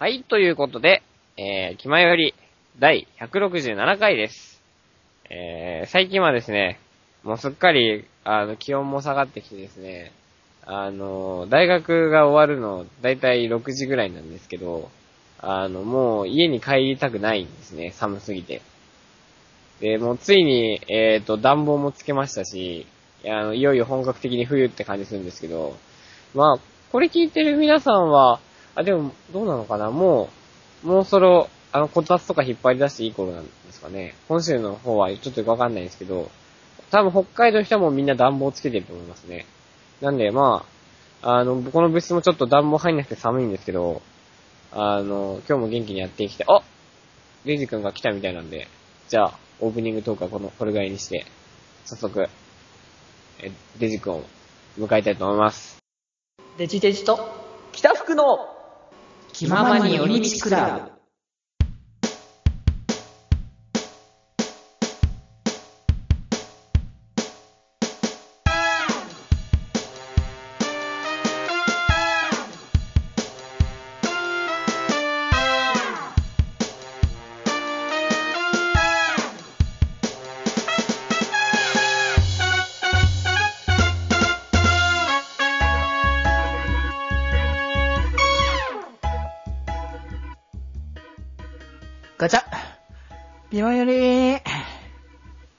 はい、ということで、えー、気前より第167回です。えー、最近はですね、もうすっかり、あの、気温も下がってきてですね、あの、大学が終わるの、だいたい6時ぐらいなんですけど、あの、もう家に帰りたくないんですね、寒すぎて。で、もうついに、えっ、と、暖房もつけましたし、あの、いよいよ本格的に冬って感じするんですけど、まあ、これ聞いてる皆さんは、あ、でも、どうなのかな？もう、もうそろ、あの、こたつとか引っ張り出していい頃なんですかね。本州の方はちょっとよくわかんないんですけど、多分北海道の人もみんな暖房つけてると思いますね。なんで、まあ、あの、この物質もちょっと暖房入んなくて寒いんですけど、あの、今日も元気にやっていきたい。あレジ君が来たみたいなんで、じゃあ、オープニングトークはこの、これぐらいにして、早速、え、レジ君を迎えたいと思います。デジデジと北福の気ままに寄り道クラブ。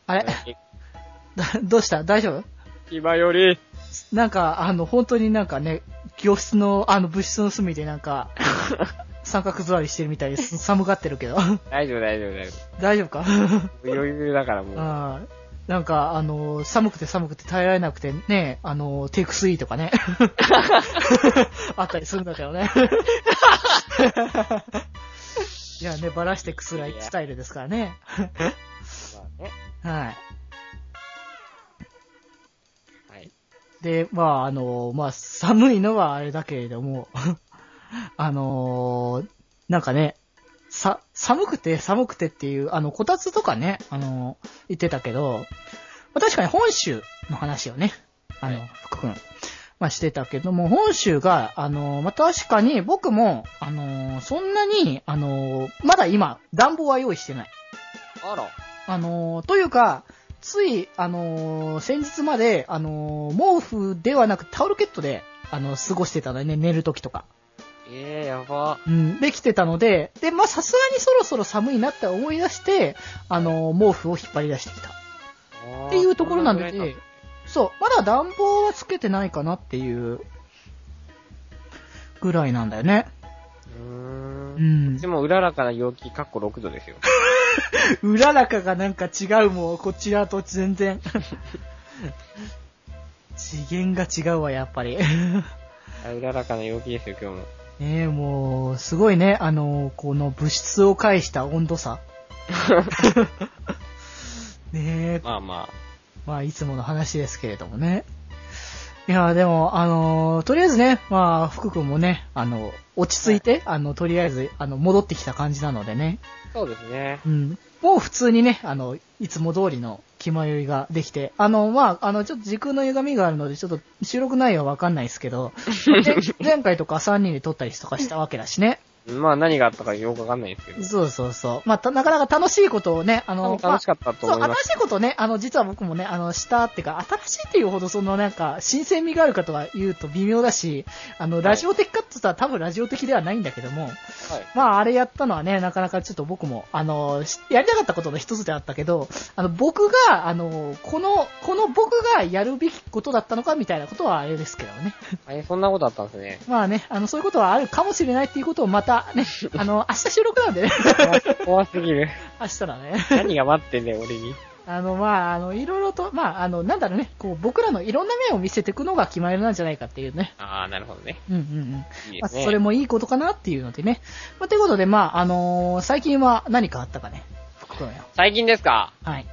あれ？だ どうした？大丈夫？今より、なんか、あの、本当になんかね、教室の、あの、部室の隅でなんか、三角座りしてるみたいです。寒がってるけど。大丈夫大丈夫大丈大丈夫か？夫。余裕だからもう。なんか、あの、寒くて寒くて耐えられなくてね、あの、テイク3とかね。あったりするんだけどね。いやね、バラしてくすらいスタイルですからね。はい。はい。で、まあ、あの、まあ、寒いのはあれだけれども、あのなんかね、さ、寒くて寒くてっていう、あの、こたつとかね、あの言ってたけど、まあ、確かに本州の話をね、あの、はい福君、まあ、してたけども、本州が、あのまあ、確かに僕も、あのそんなに、あのまだ今、暖房は用意してない。あら。あのーというか、つい、あのー先日まで、あのー毛布ではなくタオルケットで、あの過ごしてたのね、寝るときとか。ええー、やば。うん、できてたので、で、まあ、さすがにそろそろ寒いなって思い出して、あのー毛布を引っ張り出してきた。っていうところなんで、ね。そう、まだ暖房はつけてないかなっていう、ぐらいなんだよね。うー。うんんで。も、うららかな陽気、かっこ6度ですよ。うららかがなんか違うもん、こちらと全然。次元が違うわ、やっぱり。あうららかな陽気ですよ、今日も。ねえ、もう、すごいね、あの、この物質を介した温度差。ねえ、まあままあ、いつもの話ですけれどもね。いや、でも、あの、とりあえずね、まあ、福君もね、あの、落ち着いて、あの、とりあえず、あの、戻ってきた感じなのでね。あ。そうですね。うん。もう普通にね、あの、いつも通りの気迷いができて、あの、まあ、あの、ちょっと時空の歪みがあるので、ちょっと収録内容はわかんないですけど、前前回とか3人で撮ったりとかしたわけだしね。まあ、何があったかよくわかんないですけど。そうそうそう。まあ、たなかなか楽しいことをね、あの、楽しかったとそう、新思います。しいことね、あの、実は僕もね、あの、したっていうか、新しいっていうほどそのなんか、新鮮味があるかとは言うと微妙だし、あの、ラジオ的かって言ったら多分ラジオ的ではないんだけども、はい。まあ、あれやったのはね、なかなかちょっと僕も、あの、しやりたかったことの一つであったけど、あの、僕が、あの、この、この僕がやるべきことだったのかみたいなことはあれですけどね。え、そんなことあったんですね。まあね、あの、そういうことはあるかもしれないっていうことをまたね、あの、明日収録なんでね、怖すぎる。明日だね。何が待ってんだよ、俺に。あの、まあ、あの、いろいろと、まあ、あの、なんだろうね、こう、僕らのいろんな面を見せていくのが決まりなんじゃないかっていうね。ああ、なるほどね。うんうんうん。まあ、いいですね。それもいいことかなっていうのでね。まあ、ということで、まあ、あのー最近は何かあったかね。福君よ。最近ですか？はい。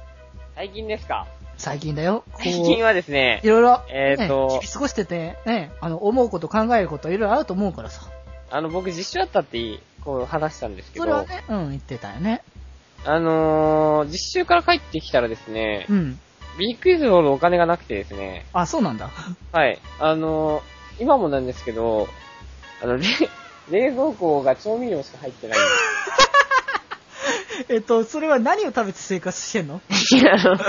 最近ですか？最近だよ。最近はですねい、ろいろ、えーとね日々過ごしてて、ね、あの、思うこと、考えること、いろいろあると思うからさ。あの、僕実習あったっていい、こう話したんですけど、それはね、うん、言ってたよね。あのー、実習から帰ってきたらですねう、ん。ビッグイズほどお金がなくてですね、あ、そうなんだ。はい。あのー、今もなんですけど、あの、レ、冷蔵庫が調味料しか入ってないん えっと、それは何を食べて生活してんの？いや、あのい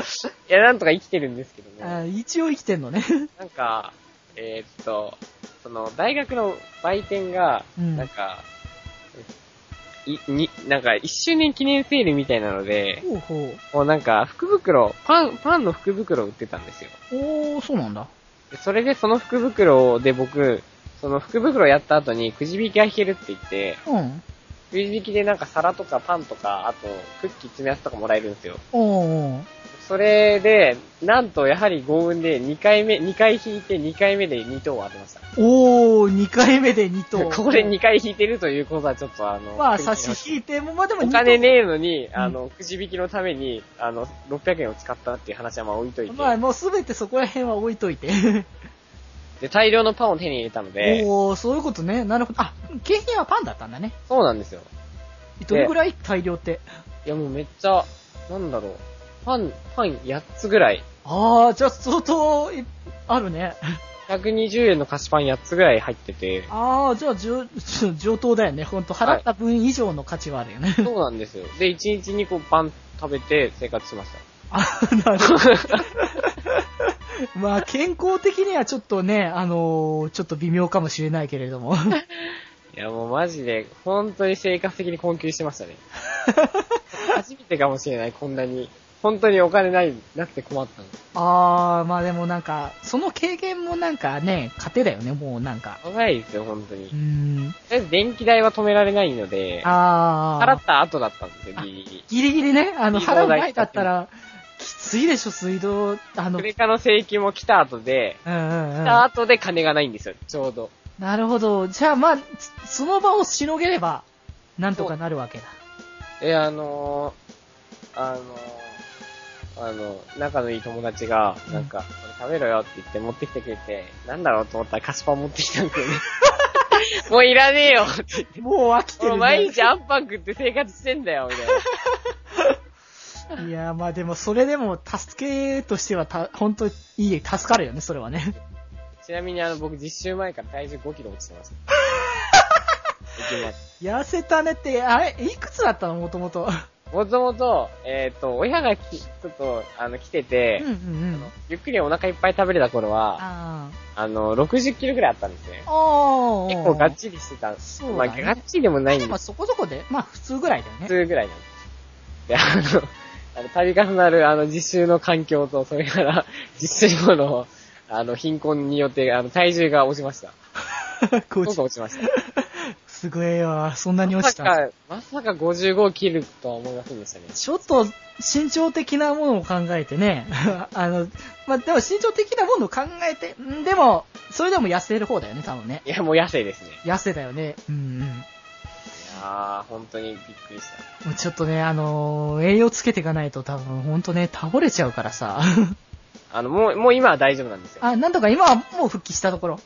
や、なんとか生きてるんですけどね。あ一応生きてんのね。なんか、えーっと、その、大学の売店が、うんなんか、い、に、なんか、一周年記念セールみたいなので、ほうほこうなんか、福袋、パン、パンの福袋を売ってたんですよ。う。おー、そうなんだ。でそれでその福袋で僕、その福袋やった後にくじ引きが引けるって言って、うん。くじ引きでなんか皿とかパンとか、あとクッキー詰め合わせとかもらえるんですよ。おー。それで、なんとやはり幸運で2回目、2回引いて2回目で2等を当てました。おー、2回目で2等。ここで2回引いてるということはちょっとあの、まあ、差し引いても、まあでもお2等金ねえのに、んあの、くじ引きのために、あの、600円を使ったっていう話はまあ置いといて、まあ、もうすべてそこら辺は置いといて。で、大量のパンを手に入れたので、おー、そういうことね。なるほど。あ、景品はパンだったんだね。そうなんですよ。どれぐらい？大量って。いやもうめっちゃ、なんだろう。パン、パン8つぐらい。あー、じゃあ相当い、あるね。120円の菓子パン8つぐらい入ってて、あー、じゃあ上、上等だよね。ほんと、払った分以上の価値はあるよね。そうなんですよ。で、1日2個パン食べて生活しました。あ、なるほど。まあ、健康的にはちょっとね、あのーちょっと微妙かもしれないけれども。いやもうマジで、本当に生活的に困窮してましたね。初めてかもしれない、こんなに。本当にお金ない、なくて困ったの。あー、まあでもなんか、その経験もなんかね、糧だよね、もうなんか。長いですよ、本当に。うん。りあえず電気代は止められないので、あー。払った後だったんですよ、ギリギリ。ギリギリね、あの、払う前だったら、きついでしょ、水道、あの、クレカの請求も来た後で、うんうんうん。来た後で金がないんですよ、ちょうど。なるほど。じゃあまあ、つその場をしのげれば、なんとかなるわけだ。え、あのー、あのー、あの、仲のいい友達が、なんか、これ食べろよって言って持ってきてくれて、なんだろうと思ったら菓子パン持ってきたんですよね。もういらねえよって言って。もう飽きてる、俺毎日アンパン食って生活してんだよ、みたいな。いや、まあでも、それでも、助けとしてはた、本当いい、助かるよね、それはね。ちなみにあの、僕実習前から体重5キロ落ちてます。ます。痩せたねって、あれ、いくつだったの、もともと。もともと、えっ、と、親がき、ちょっと、あの、来てて、うんうんうん。ゆっくりお腹いっぱい食べれた頃は、ああの、60キロぐらいあったんですねあ。。おー。結構がっちりしてたんです。そうだねまあ、がっちりでもないんですまあそこそこで、まあ普通ぐらいだよ普ね。通ぐらいなんです。で、あの、あの、度重なる、あの、実習の環境と、それから、実習後の、あの、貧困によって、あの、体重が落ちました。こうそうか落ちました。すごいわ、そんなにま落ちた？さか、まさか55を切るとは思いませんでしたね。ちょっと、身長的なものを考えてね。あの、まあ、でも身長的なものを考えて、んでも、それでも痩せる方だよね、多分ね。いや、もう痩せですね。痩せだよね。うんうん。いやー、本当にびっくりした。もうちょっとね、あのー栄養つけていかないと多分、ほんとね、倒れちゃうからさ。あの、もう、もう今は大丈夫なんですよ。あ、なんとか今はもう復帰したところ。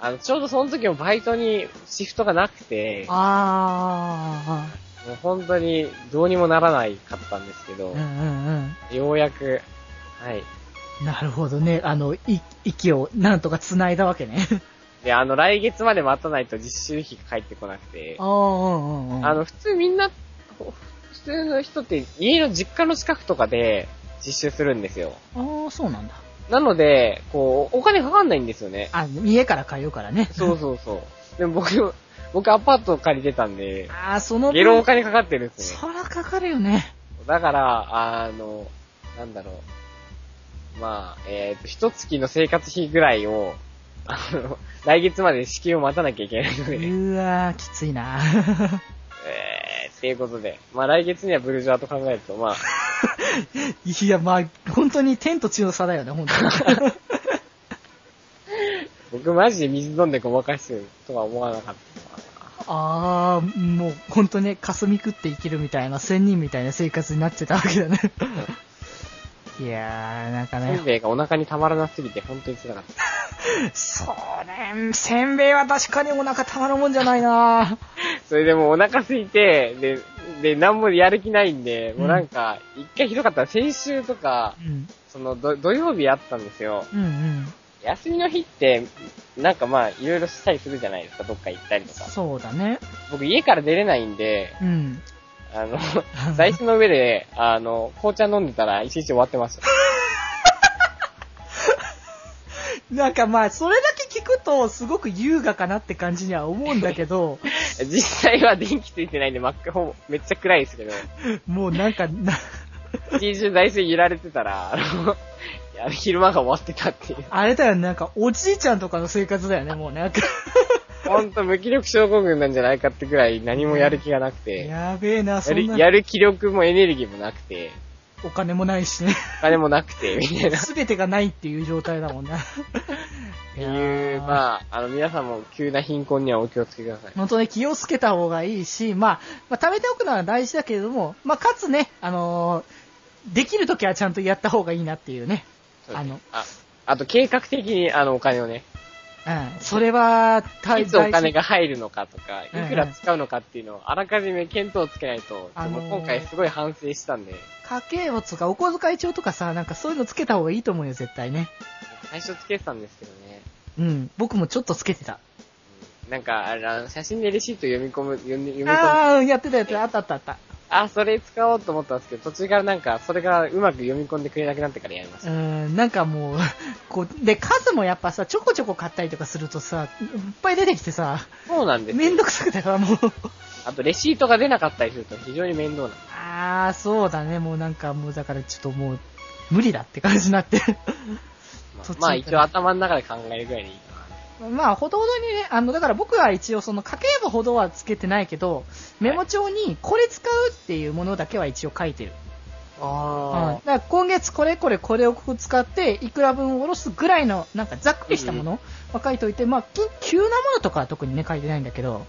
あの、ちょうどその時もバイトにシフトがなくて、あもう本当にどうにもならないかったんですけどー、うん、うんようやく、はい。うん。なるほどね。あの、い、息をなんとか繋いだわけね。で、あの、来月まで待たないと実習費が返ってこなくてあ、あ、うんうんうん。あの、普通みんな、ほ普通の人って家の実家の近くとかで実習するんですよ。ああ、そうなんだ。なので、こう、お金かかんないんですよね。あ、家から通うからね。そうそうそう。でも僕、僕アパート借りてたんで、ああ、その分ゲロお金かかってるんですね。そらかかるよね。だから、あの、なんだろう。まあ、えっ、と、一月の生活費ぐらいを、あの、来月まで支給を待たなきゃいけないので、うわー、きついな。えー、っていうことで、まあ来月にはブルジョアと考えると、まあ、いや、まあ、本当に天と地の差だよね、本当に。僕マジで水飲んでごまかすとは思わなかったな。あー、もう、本当ね、霞食って生きるみたいな、仙人みたいな生活になってたわけだね。いやー、なんかねせん、べいがお腹にたまらなすぎて本当に辛かった。そうね、せんべいは確かにお腹たまるもんじゃないな それでもうお腹空いて、で、で、なんもやる気ないんで、もうなんか、一回ひどかったら先週とか、うん、その土土曜日あったんですよ。うん、うん。休みの日って、なんかまあ、いろいろしたりするじゃないですか、どっか行ったりとか。そうだね。僕家から出れないんで、うん。あの、座椅子の上で、あの、紅茶飲んでたら一日終わってました。なんかまあ、それだけ聞くと、すごく優雅かなって感じには思うんだけど、実際は電気ついてないんで、真っ赤、ほぼめっちゃ暗いですけど、もうなんか、な、一日中座椅子揺られてたら、あの、いや昼間が終わってたっていう。あれだよね、なんか、おじいちゃんとかの生活だよね、もうなんか。ほんと無気力症候群なんじゃないかってくらい何もやる気がなくて、やべえな、そやるんな、やる気力もエネルギーもなくて、お金もないしね。お 金もなくて、みたいな。っすべてがないっていう状態だもんな。っ ていう、まあ、あの、皆さんも急な貧困にはお気をつけください。本当に気をつけた方がいいし、まあ、まあ、貯めておくのは大事だけれども、まあ、かつね、あのーできるときはちゃんとやった方がいいなっていうね。あの、あ、あと計画的にあのお金をね、うん。それは、大いつお金が入るのかとか、いくら使うのかっていうのをあらかじめ見当をつけないと、あのー今回すごい反省したんで、家計簿とかお小遣い帳とかさ、なんかそういうのつけた方がいいと思うよ、絶対ね。最初つけてたんですけどね。うん。僕もちょっとつけてた。うんなんか、あの写真でレシート読み込む、読み読み込む。ああ、やってたやってた、あったあったあった。あ、それ使おうと思ったんですけど、途中からなんか、それがうまく読み込んでくれなくなってからやりましうた。ん、なんかもう、こう、で、数もやっぱさ、ちょこちょこ買ったりとかするとさ、いっぱい出てきてさ、そうなんですよ。めんどくさくてさ、もう。あと、レシートが出なかったりすると非常に面倒な。ああ、そうだね、もうなんかもうだからちょっともう、無理だって感じになって。まあ、まあ一応頭の中で考えるぐらいでいいかな。まあ、ほどほどにね、あの、だから僕は一応その家計簿ほどはつけてないけど、メモ帳にこれ使うっていうものだけは一応書いてる。うん。あだから今月これこれこれを使って、いくら分下ろすぐらいの、なんかざっくりしたものは書いといて、まあ、き急なものとかは特にね、書いてないんだけど、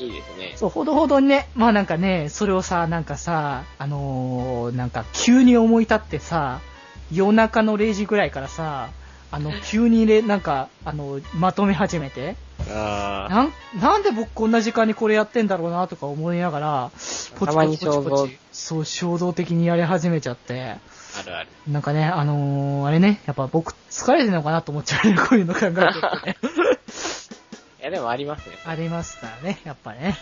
いいですね。そう、ほどほどにね、まあなんかね、それをさ、なんかさ、あのーなんか急に思い立ってさ、夜中の0時ぐらいからさ、あの、急にね、なんか、あの、まとめ始めて、ああ。なん、なんで僕こんな時間にこれやってんだろうなとか思いながら、ポチポチポチポ衝チ、そう、衝動的にやり始めちゃって、あるある。なんかね、あのーあれね、やっぱ僕疲れてるのかなと思っちゃうね、こういうの考えてるとね。いや、でもありますね。ありますからね、やっぱね。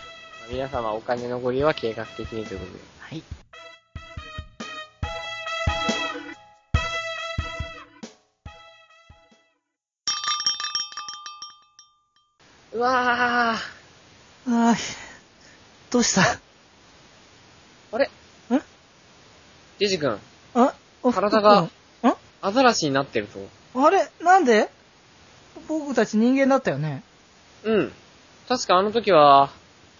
皆様お金のご利用は計画的にということで。はい。うわー。あーどうした？あれ？ん？ジェジ君、あ、お体が福君アザラシになってると。んあれ？なんで？僕たち人間だったよね。うん。確かあの時は、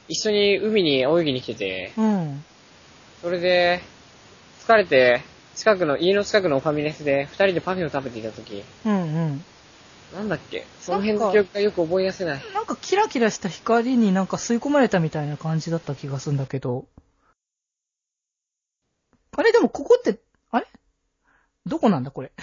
一緒に海に泳ぎに来てて、うん。それで、疲れて、近くの、家の近くのファミレスで、二人でパフェを食べていた時、うんうん。なんだっけ？その辺の記憶がよく覚え出せない。なんかキラキラした光になんか吸い込まれたみたいな感じだった気がするんだけど。あれ？でもここって、あれ？どこなんだこれ？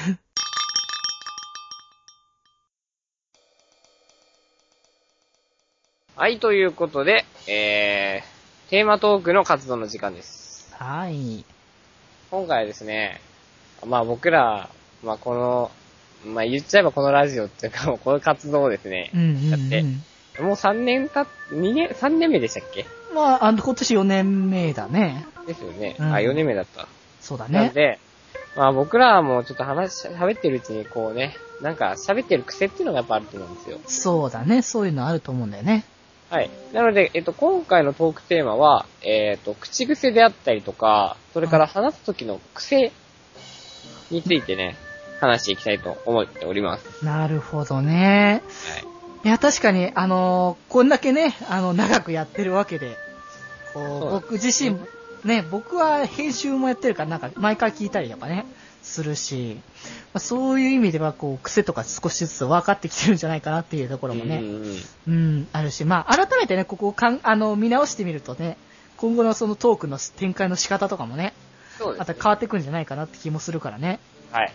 はい、ということで、えー、テーマトークの活動の時間です。はい。今回はですね、まあ僕ら、まあこの、まあ言っちゃえばこのラジオっていうか、もうこの活動をですねう、んうん、だってうん。もう3年たっ、2年、3年目でしたっけ？まあ、あの、今年4年目だね。ですよね。うんあ、4年目だった。そうだね。なんで、まあ僕らもちょっと話、喋ってるうちにこうね、なんか喋ってる癖っていうのがやっぱあると思うんですよ。そうだね。そういうのあると思うんだよね。はい。なので、えっと、今回のトークテーマは、えっと、口癖であったりとか、それから話す時の癖についてね、話していきたいと思っております。なるほどね。はい。いや、確かに、あのーこんだけね、あの、長くやってるわけで、こう、僕自身、ね、僕は編集もやってるから、なんか、毎回聞いたりとかね、するし、まあ、そういう意味では、こう、癖とか少しずつ分かってきてるんじゃないかなっていうところもね、うんうんあるし、まあ、改めてね、ここをかん、あの、見直してみるとね、今後のそのトークの展開の仕方とかもね、そうです、また変わってくんじゃないかなって気もするからね。はい。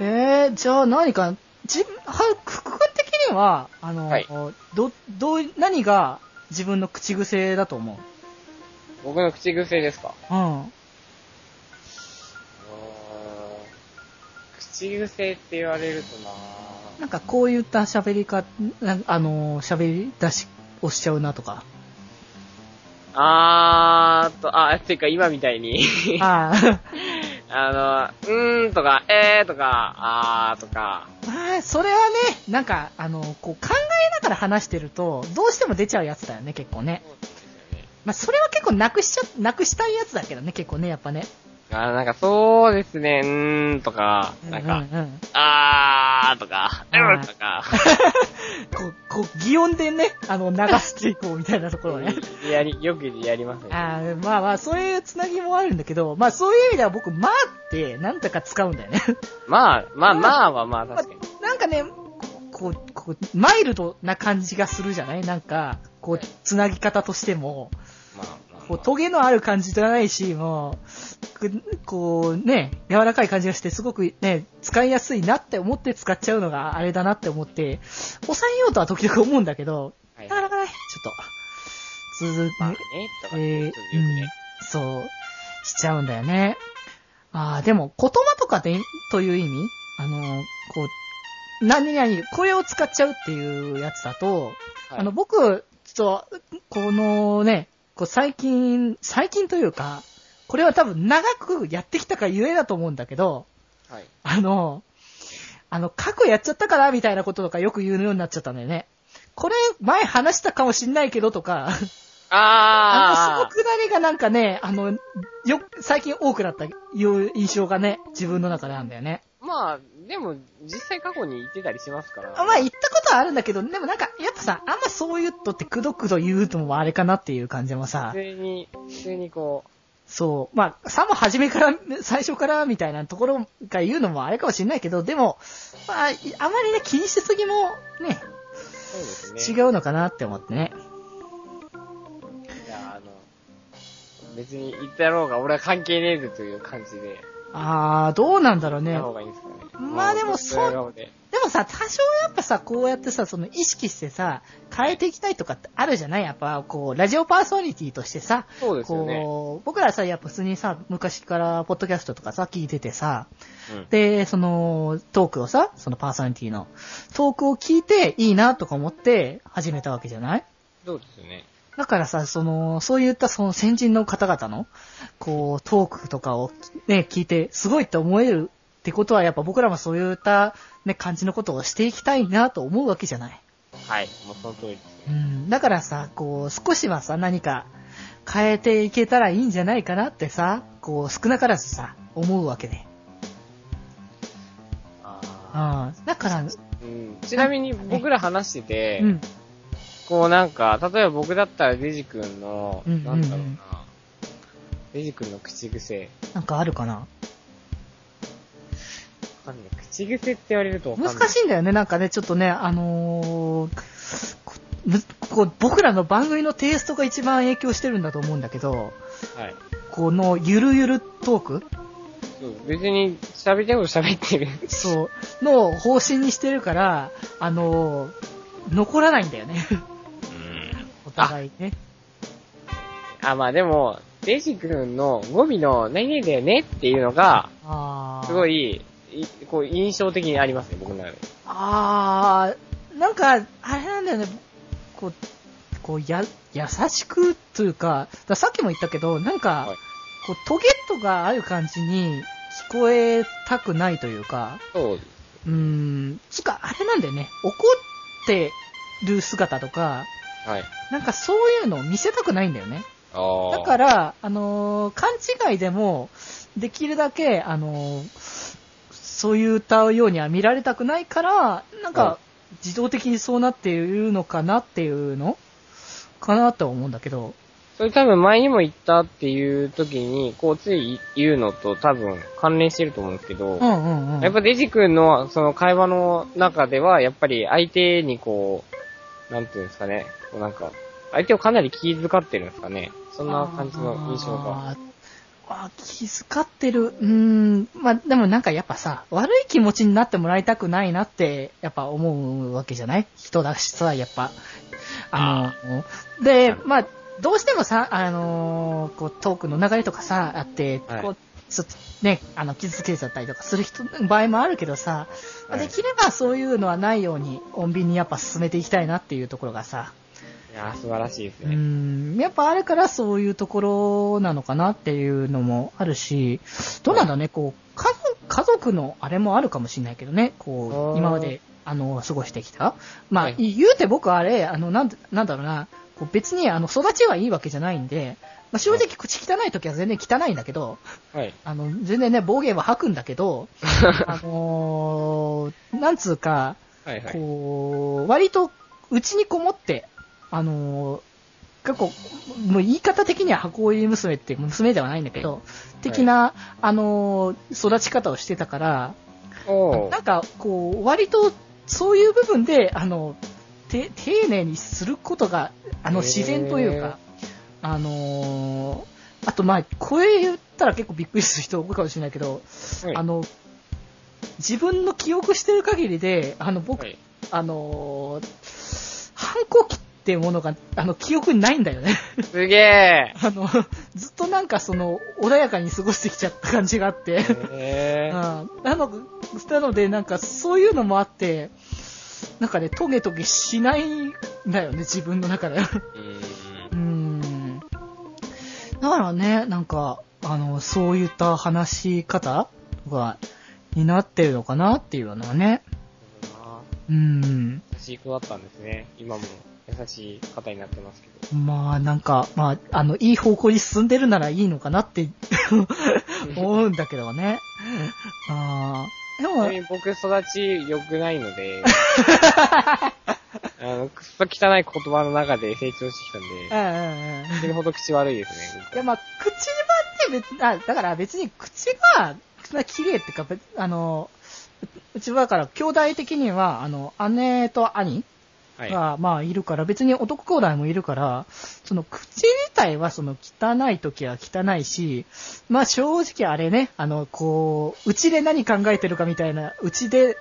えー、じゃあ何か、じ、は、福君的には、あの、はい。ど、どう、何が自分の口癖だと思僕の口癖ですか？ううん。口口癖って言われるとな。なんかこういった喋りか、なあのー、喋り出しをしちゃうなとか。あーっと、あ、っていうか今みたいに。ああ あの、うーんとか、えーとか、あーとか、まあ、それはね、なんか、あの、こう考えながら話してると、どうしても出ちゃうやつだよね、結構ね。ね。まあ、それは結構なくしちゃ、なくしたいやつだけどね、結構ね、やっぱね。あーなんかそうですね、うーんとか、なんか、うんうん。あーとか、うんとか、こう、こう、擬音でね、あの、流していこうみたいなところね。やり、よくやりますね。あーまあまあ、そういうつなぎもあるんだけど、まあそういう意味では僕、まあって、なんとか使うんだよね。まあ、まあまあはまあ確かに。なんかね、こう、こう、マイルドな感じがするじゃない？なんか、こう、つなぎ方としても、まあ、まあ、こう、トゲのある感じじゃないし、もう、くこう、ね、柔らかい感じがして、すごくね、使いやすいなって思って使っちゃうのがあれだなって思って、抑えようとは時々思うんだけど、はいなかなかね、ちょっと、続まあねえーよくね。そう、しちゃうんだよね。ああ、でも、言葉とかで、という意味あの、こう、何々、これを使っちゃうっていうやつだと、はいあの、僕、ちょっと、このね、こう最近、最近というか、これは多分長くやってきたからゆえだと思うんだけど、はい。あの、あの、過去やっちゃったからみたいなこととかよく言うようになっちゃったんだよね。これ、前話したかもしんないけどとか、あの、あそのくだりがなんかね、あの、よ、最近多くなった、いう印象がね、自分の中であるんだよね。ー、まあ、でも、実際過去に言ってたりしますから。あまあ、言ったことはあるんだけど、でもなんか、やっぱさ、あんまそういうとってくどくど言うのもあれかなっていう感じもさ普、通に、普通にこそう、まあ、さも初めから、最初からみたいなところが言うのもあれかもしれないけど、でも、まあ、いあまりね、気にしすぎもね、ね。違うのかなって思ってね。いや、あの、別に言ったろうが、俺は関係ねえぜという感じで、あー、どうなんだろうね。まあでもそうででもさ、多少やっぱさ、こうやってさ、その意識してさ、変えていきたいとかってあるじゃない？やっぱ、こう、ラジオパーソナリティとしてさ、そうですよね。こう、僕らさ、やっぱ普通にさ、昔からポッドキャストとかさ、聞いててさ、うん。で、その、トークをさ、そのパーソナリティの、トークを聞いていいなとか思って始めたわけじゃない？そうですよね。だからさ、その、そういったその先人の方々の、こう、トークとかをね、聞いて、すごいって思えるってことは、やっぱ僕らもそういったね、感じのことをしていきたいなと思うわけじゃない。はい。もうその通りですね。うん。だからさ、こう、少しはさ、何か変えていけたらいいんじゃないかなってさ、こう、少なからずさ、思うわけで。あうん。だから、ーうん。ちなみに僕ら話してて、うん。こうなんか、例えば僕だったらデジ君の、うんうんうんなんだろうな、デジ君の口癖。なんかあるかな？わかんない。口癖って言われるとわかんない。難しいんだよね、なんかね、ちょっとね、あのーこむこう僕らの番組のテイストが一番影響してるんだと思うんだけど、はい。このゆるゆるトーク？そう別に喋りたいこと喋ってる。そう、の方針にしてるから、あのー残らないんだよね。お互いね。あ、まあでも、デジ君の語尾の何々だよねっていうのが、すごい、いこう印象的にありますね、僕の中で。あー、なんか、あれなんだよね、こう、こう、や、優しくというか、だからさっきも言ったけど、なんか、はいこう、トゲットがある感じに聞こえたくないというか、そう。うーん、つか、あれなんだよね、怒ってる姿とか、はい。なんかそういうのを見せたくないんだよね。だから、あのー勘違いでも、できるだけ、あのーそういう歌うようには見られたくないから、なんはか、自動的にそうなっているのかなっていうの？かなとは思うんだけど。それ多分前にも言ったっていう時に、こうつい言うのと多分関連してると思うんですけど、うんうんうん。やっぱデジ君のその会話の中では、やっぱり相手にこう、なんていうんですかね、こうなんか、相手をかなり気遣ってるんですかね。そんな感じの印象が。あ気遣ってる。うーん。まあ、でもなんかやっぱさ、悪い気持ちになってもらいたくないなって、やっぱ思うわけじゃない？人だしさ、やっぱ。あの、で、まあ、どうしてもさ、あのーこう、トークの流れとかさ、あって、はいこう、ちょっとね、あの、傷つけちゃったりとかする人、場合もあるけどさ、はいできればそういうのはないように、穏便にやっぱ進めていきたいなっていうところがさ、いやー、素晴らしいですうね。ん、やっぱあるからそういうところなのかなっていうのもあるし、どうなんだね、こう、家族、家族のあれもあるかもしれないけどね、こう、今まで、あの、過ごしてきた。まあ、はい言うて僕はあれ、あの、なんで、なんだろうな、こう別に、あの、育ちはいいわけじゃないんで、まあ、正直口汚い時は全然汚いんだけど、はい。あの、全然ね、暴言は吐くんだけど、あのーなんつうか、はいはい。こう、割と、うちにこもって、あのー結構、もう言い方的には箱入り娘って娘ではないんだけど、的な、あのー育ち方をしてたから、なんか、こう、割と、そういう部分で、あの、て、丁寧にすることが、あの、自然というか、あのーあと、まあ、これ言ったら結構びっくりする人多いかもしれないけど、はい。あの、自分の記憶してる限りで、あの、僕、はい。あのー反抗期っていうものが、あの、記憶にないんだよね。すげえ あの、ずっとなんかその、穏やかに過ごしてきちゃった感じがあって。へーうんなのなので、なんかそういうのもあって、なんかね、トゲトゲしないんだよね、自分の中で。うん。だからね、なんか、あの、そういった話し方が、になってるのかなっていうのはね。うん。優しい子だったんですね。今も優しい方になってますけど。まあ、なんか、まあ、あの、いい方向に進んでるならいいのかなって 思うんだけどね。ああ。でも僕育ち良くないので、あの、くっそ汚い言葉の中で成長してきたんうで、んうんうん。死ぬほど口悪いですね。僕いや、まあ、口はって別に、あ、だから別に口が、綺麗ってか、別あの、ううちはだから、兄弟的には、あの、姉と兄はい。が、まあ、いるから、別に男兄弟もいるから、その、口自体は、その、汚い時は汚いし、まあ、正直あれね、あの、こう、うちで何考えてるかみたいな、うちで、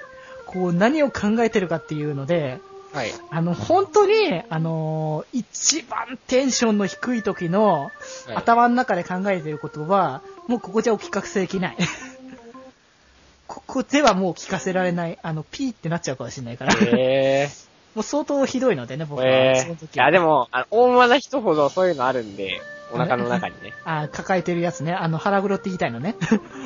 こう、何を考えてるかっていうので、はい。あの、本当に、あの、一番テンションの低い時の、はい頭の中で考えてることは、もうここじゃお聞かせできない。ここではもう聞かせられない。あの、ピーってなっちゃうかもしれないから。えもう相当ひどいのでね、ー。僕は。えー。その時はいや、でも、あの、大間な人ほどそういうのあるんで、お腹の中にね。あ抱えてるやつね。あの、腹黒って言いたいのね。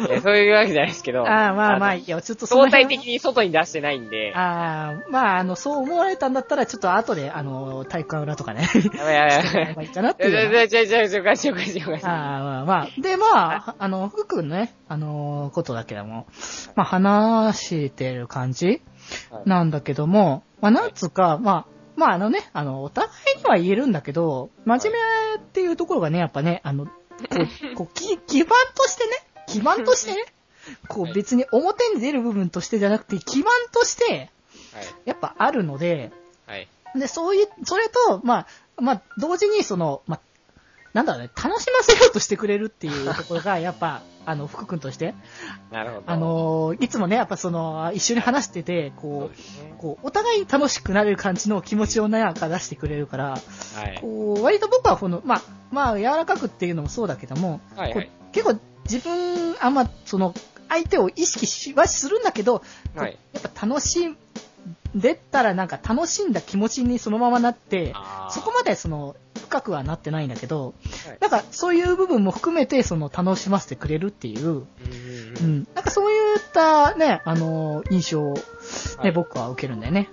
い やそういうわけじゃないですけど。ああ、まあまあ、のいや、ちょっと相対辺的に外に出してないんで。ああ、まあ、あの、そう思われたんだったら、ちょっと後で、あの、体育館裏とかね。やばいやばいやばい。かなっていいういやいやいやいやおかしいおかしいおかしい。ああ、まあまあ。で、まあ、あの、福君のね、あの、ことだけども、まあ、話してる感じはいなんだけども、まあ、なんつうか、まあ、まあ、あのね、あの、お互いには言えるんだけど、真面目っていうところがね、やっぱね、あの、こう、こう、き基盤としてね、基盤としてね、こはいう、別に表に出る部分としてじゃなくて、基盤として、はい。やっぱあるので、はい。で、そういう、それと、まあ、まあ、同時に、その、まあ、なんだろうね、楽しませようとしてくれるっていうところが、やっぱ、あの、福君として、なるほど。あ、のーいつもね、やっぱその、一緒に話してて、こですねう、。こう、お互い楽しくなれる感じの気持ちをなんか出してくれるから、はい。こう、割と僕はこの、まあ、まあ、柔らかくっていうのもそうだけども、はいはい。結構自分、あんま、その、相手を意識しはするんだけど、はい。やっぱ楽しんでったらなんか楽しんだ気持ちにそのままなって、そこまでその深くはなってないんだけど、はいなんかそういう部分も含めてその楽しませてくれるっていう、うんなんかそういったね、あの、印象をね、はい僕は受けるんだよね。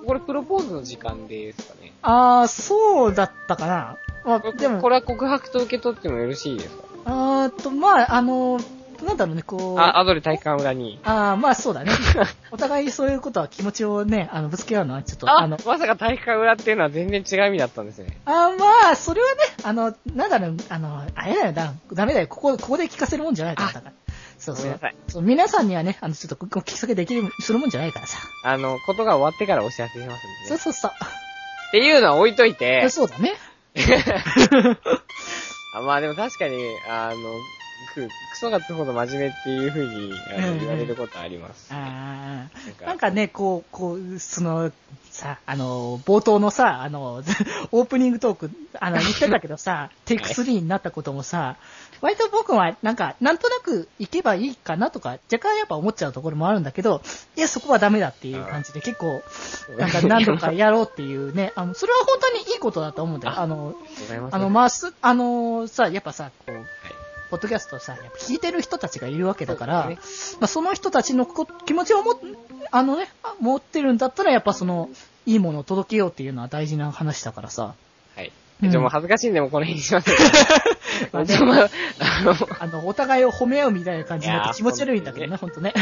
うん。これプロポーズの時間ですかね。あー、そうだったかな。まあ、こでも、これは告白と受け取ってもよろしいですか？あーっと、まあ、あの、なんだろうね、こう、あ、後で体育館裏に。あーまあそうだね。お互いそういうことは気持ちをね、あの、ぶつけ合うのはちょっと、ああの、まさか体育館裏っていうのは全然違う意味だったんですね。あまあ、それはね、あの、なんだろう、あの、あれだよな、ダメだよ、ここ、ここで聞かせるもんじゃないから、だから。そうそう。そう。皆さんにはね、あの、ちょっと、聞きかけできる、するもんじゃないからさ。あの、ことが終わってからお知らせしますんでね。そうそうそう。っていうのは置いといて、そうだね。あまあでも確かに、あの、く、クソがつくほど真面目っていう風にあのうんうん言われることあります。あなんあ。かなんかね、こう、こう、その、さ、あの、冒頭のさ、あの、オープニングトーク、あの、言ってたけどさ、テイク3になったこともさ、割と僕は、なんか、なんとなく行けばいいかなとか、若干やっぱ思っちゃうところもあるんだけど、いや、そこはダメだっていう感じで、結構、なんか何度かやろうっていうね、あの、それは本当にいいことだと思うんだよ。あの。あの、まあ、す、あのさ、やっぱさ、こう、ポッドキャストさ、やっぱ聞いてる人たちがいるわけだから、そうでまあ、その人たちのこ気持ちをも、あのね、持ってるんだったら、やっぱその、いいものを届けようっていうのは大事な話だからさ。はい。うんじゃあもう恥ずかしいんで、もうこの辺にします。ま あの、あの、お互いを褒め合うみたいな感じになって気持ち悪いんだけどね、ほんとね。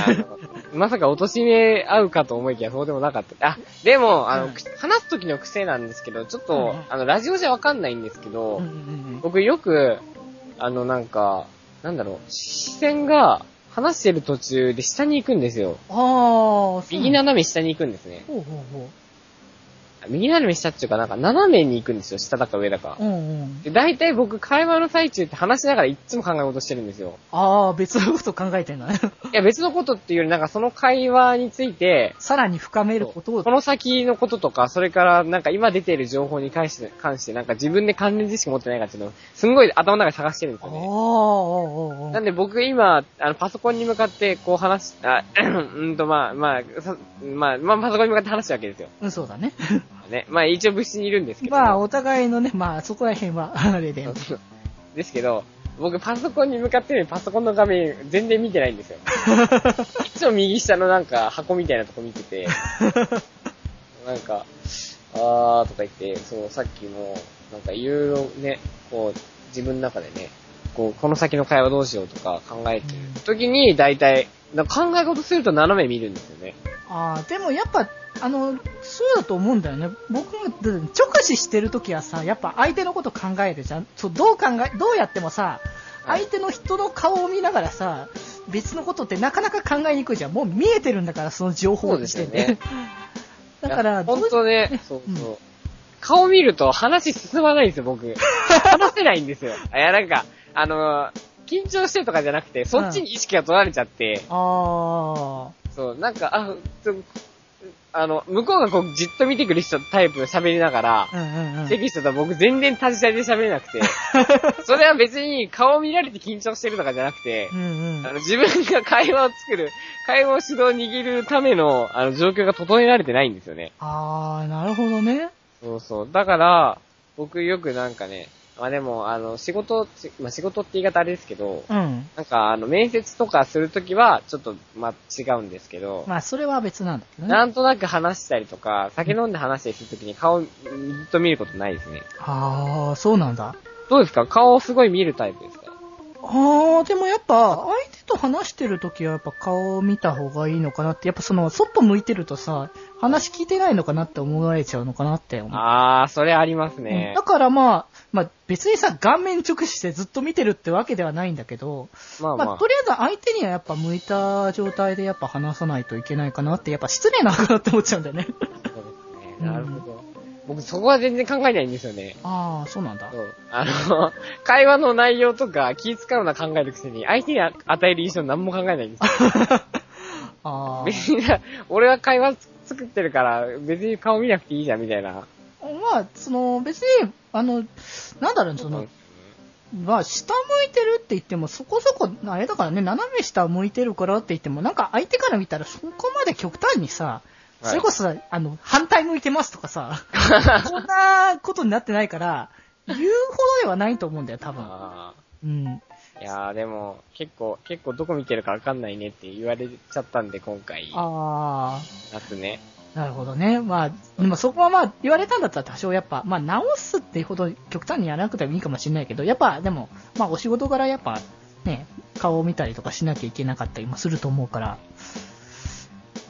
まさか落とし目合うかと思いきやそうでもなかった。あ、でも、あの、うん話す時の癖なんですけど、ちょっと、うんうんあの、ラジオじゃわかんないんですけど、うんうんうん僕よく、あの、なんか、なんだろう、視線が話してる途中で下に行くんですよ。ああ、そう右斜め下に行くんですね。ほうほうほ右斜め下っていうか、なんか斜めに行くんですよ。下だか上だかう。。うんうん。で、大体僕、会話の最中って話しながらいっつも考え事してるんですよ。ああ、別のこと考えてんだね。いや、別のことっていうより、なんかその会話について、さらに深めることをこ、の先のこととか、それからなんか今出ている情報に関して、関してなんか自分で関連知識持ってないかっていうのを、すんごい頭の中で探してるんですよね。ああ、ああ、ああなんで僕今、あの、パソコンに向かってこう話し、あ、うんとまあ、まあ、さまあ、まあ、パソコンに向かって話すわけですよ。うん、そうだね。ね。まあ一応物質にいるんですけど。まあ、お互いのね、まあ、そこら辺は、あれでですけど、僕パソコンに向かってパソコンの画面全然見てないんですよ。いつも右下のなんか箱みたいなとこ見てて、なんか、あーとか言って、そう、さっきも、なんかいろいろね、こう、自分の中でね、こう、この先の会話どうしようとか考えてる時に、大体、考え事すると斜め見るんですよね。ああ、でもやっぱ、あの、そうだと思うんだよね。僕も、直視してるときはさ、やっぱ相手のこと考えるじゃん。そう、どう考え、どうやってもさ、はい相手の人の顔を見ながらさ、別のことってなかなか考えにくいじゃん。もう見えてるんだから、その情報そうですよとしてね。だから、本当ね、そううんそう。顔見ると話進まないんですよ、僕。話せないんですよ。いや、なんか、あのー緊張してるとかじゃなくて、そっちに意識が取られちゃって、ああ、そう、なんか、あ、あの、向こうがこう、じっと見てくる人タイプ喋りながら、うんうんうん。テキストと僕全然立ち去りで喋れなくて、それは別に顔見られて緊張してるとかじゃなくてう、んうんあの、自分が会話を作る、会話を主導を握るための、あの、状況が整えられてないんですよね。ああ、なるほどね。そうそう。だから、僕よくなんかね、まあでも、あの、仕事、しまあ仕事って言い方あれですけど、うん。なんかあの、面接とかするときは、ちょっと、まあ違うんですけど、まあ、それは別なんだけどね。なんとなく話したりとか、酒飲んで話したりするときに顔、ずっと見ることないですね。ああ、そうなんだ。どうですか？顔をすごい見るタイプですか？ああ、でもやっぱ、相手と話してるときはやっぱ顔を見た方がいいのかなって、やっぱその、そっぽ向いてるとさ、話聞いてないのかなって思われちゃうのかなって思う。あー、それありますうんねだ。からまあ、まあ別にさ、顔面直視してずっと見てるってわけではないんだけど、まあまあ。まあとりあえず相手にはやっぱ向いた状態でやっぱ話さないといけないかなって、やっぱ失礼なのかなって思っちゃうんだよね。そうですね。なるほど。僕そこは全然考えないんですよね。ああ、そうなんだそ。う。あの、会話の内容とか気使うのは考えるくせに、相手に与える印象何も考えないんですよ。あ別にな、俺は会話作ってるから、別に顔見なくていいじゃん、みたいな。あ。まあ、その、別に、あの、なんだろう、その、まあ、下向いてるって言っても、そこそこ、あれだからね、斜め下向いてるからって言っても、なんか相手から見たらそこまで極端にさ、それこそさ、あの、反対向いてますとかさ、そんなことになってないから、言うほどではないと思うんだよ、多分。あうん。ーいやーでも、結構、結構どこ見てるかわかんないねって言われちゃったんで、今回、あ夏ね。あ、なるほどね。まあ、でもそこはまあ、言われたんだったら多少やっぱ、まあ、直すっていうほど極端にやらなくてもいいかもしれないけど、やっぱ、でも、まあ、お仕事柄やっぱ、ね、顔を見たりとかしなきゃいけなかったりもすると思うから。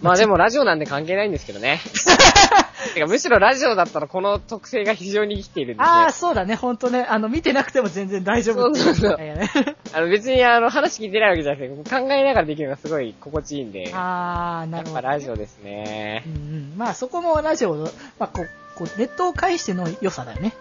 まあでもラジオなんで関係ないんですけどね。てかむしろラジオだったらこの特性が非常に生きているんですね。ああ、そうだね、ほんとね。あの、見てなくても全然大丈夫そうそうそう。あの別にあの話聞いてないわけじゃなくて、考えながらできるのがすごい心地いいんで。やああ、なっぱるほど。ラジオですねうん。うん。まあ、そこもラジオの、まあ、こう、こう、ネットを介しての良さだよね。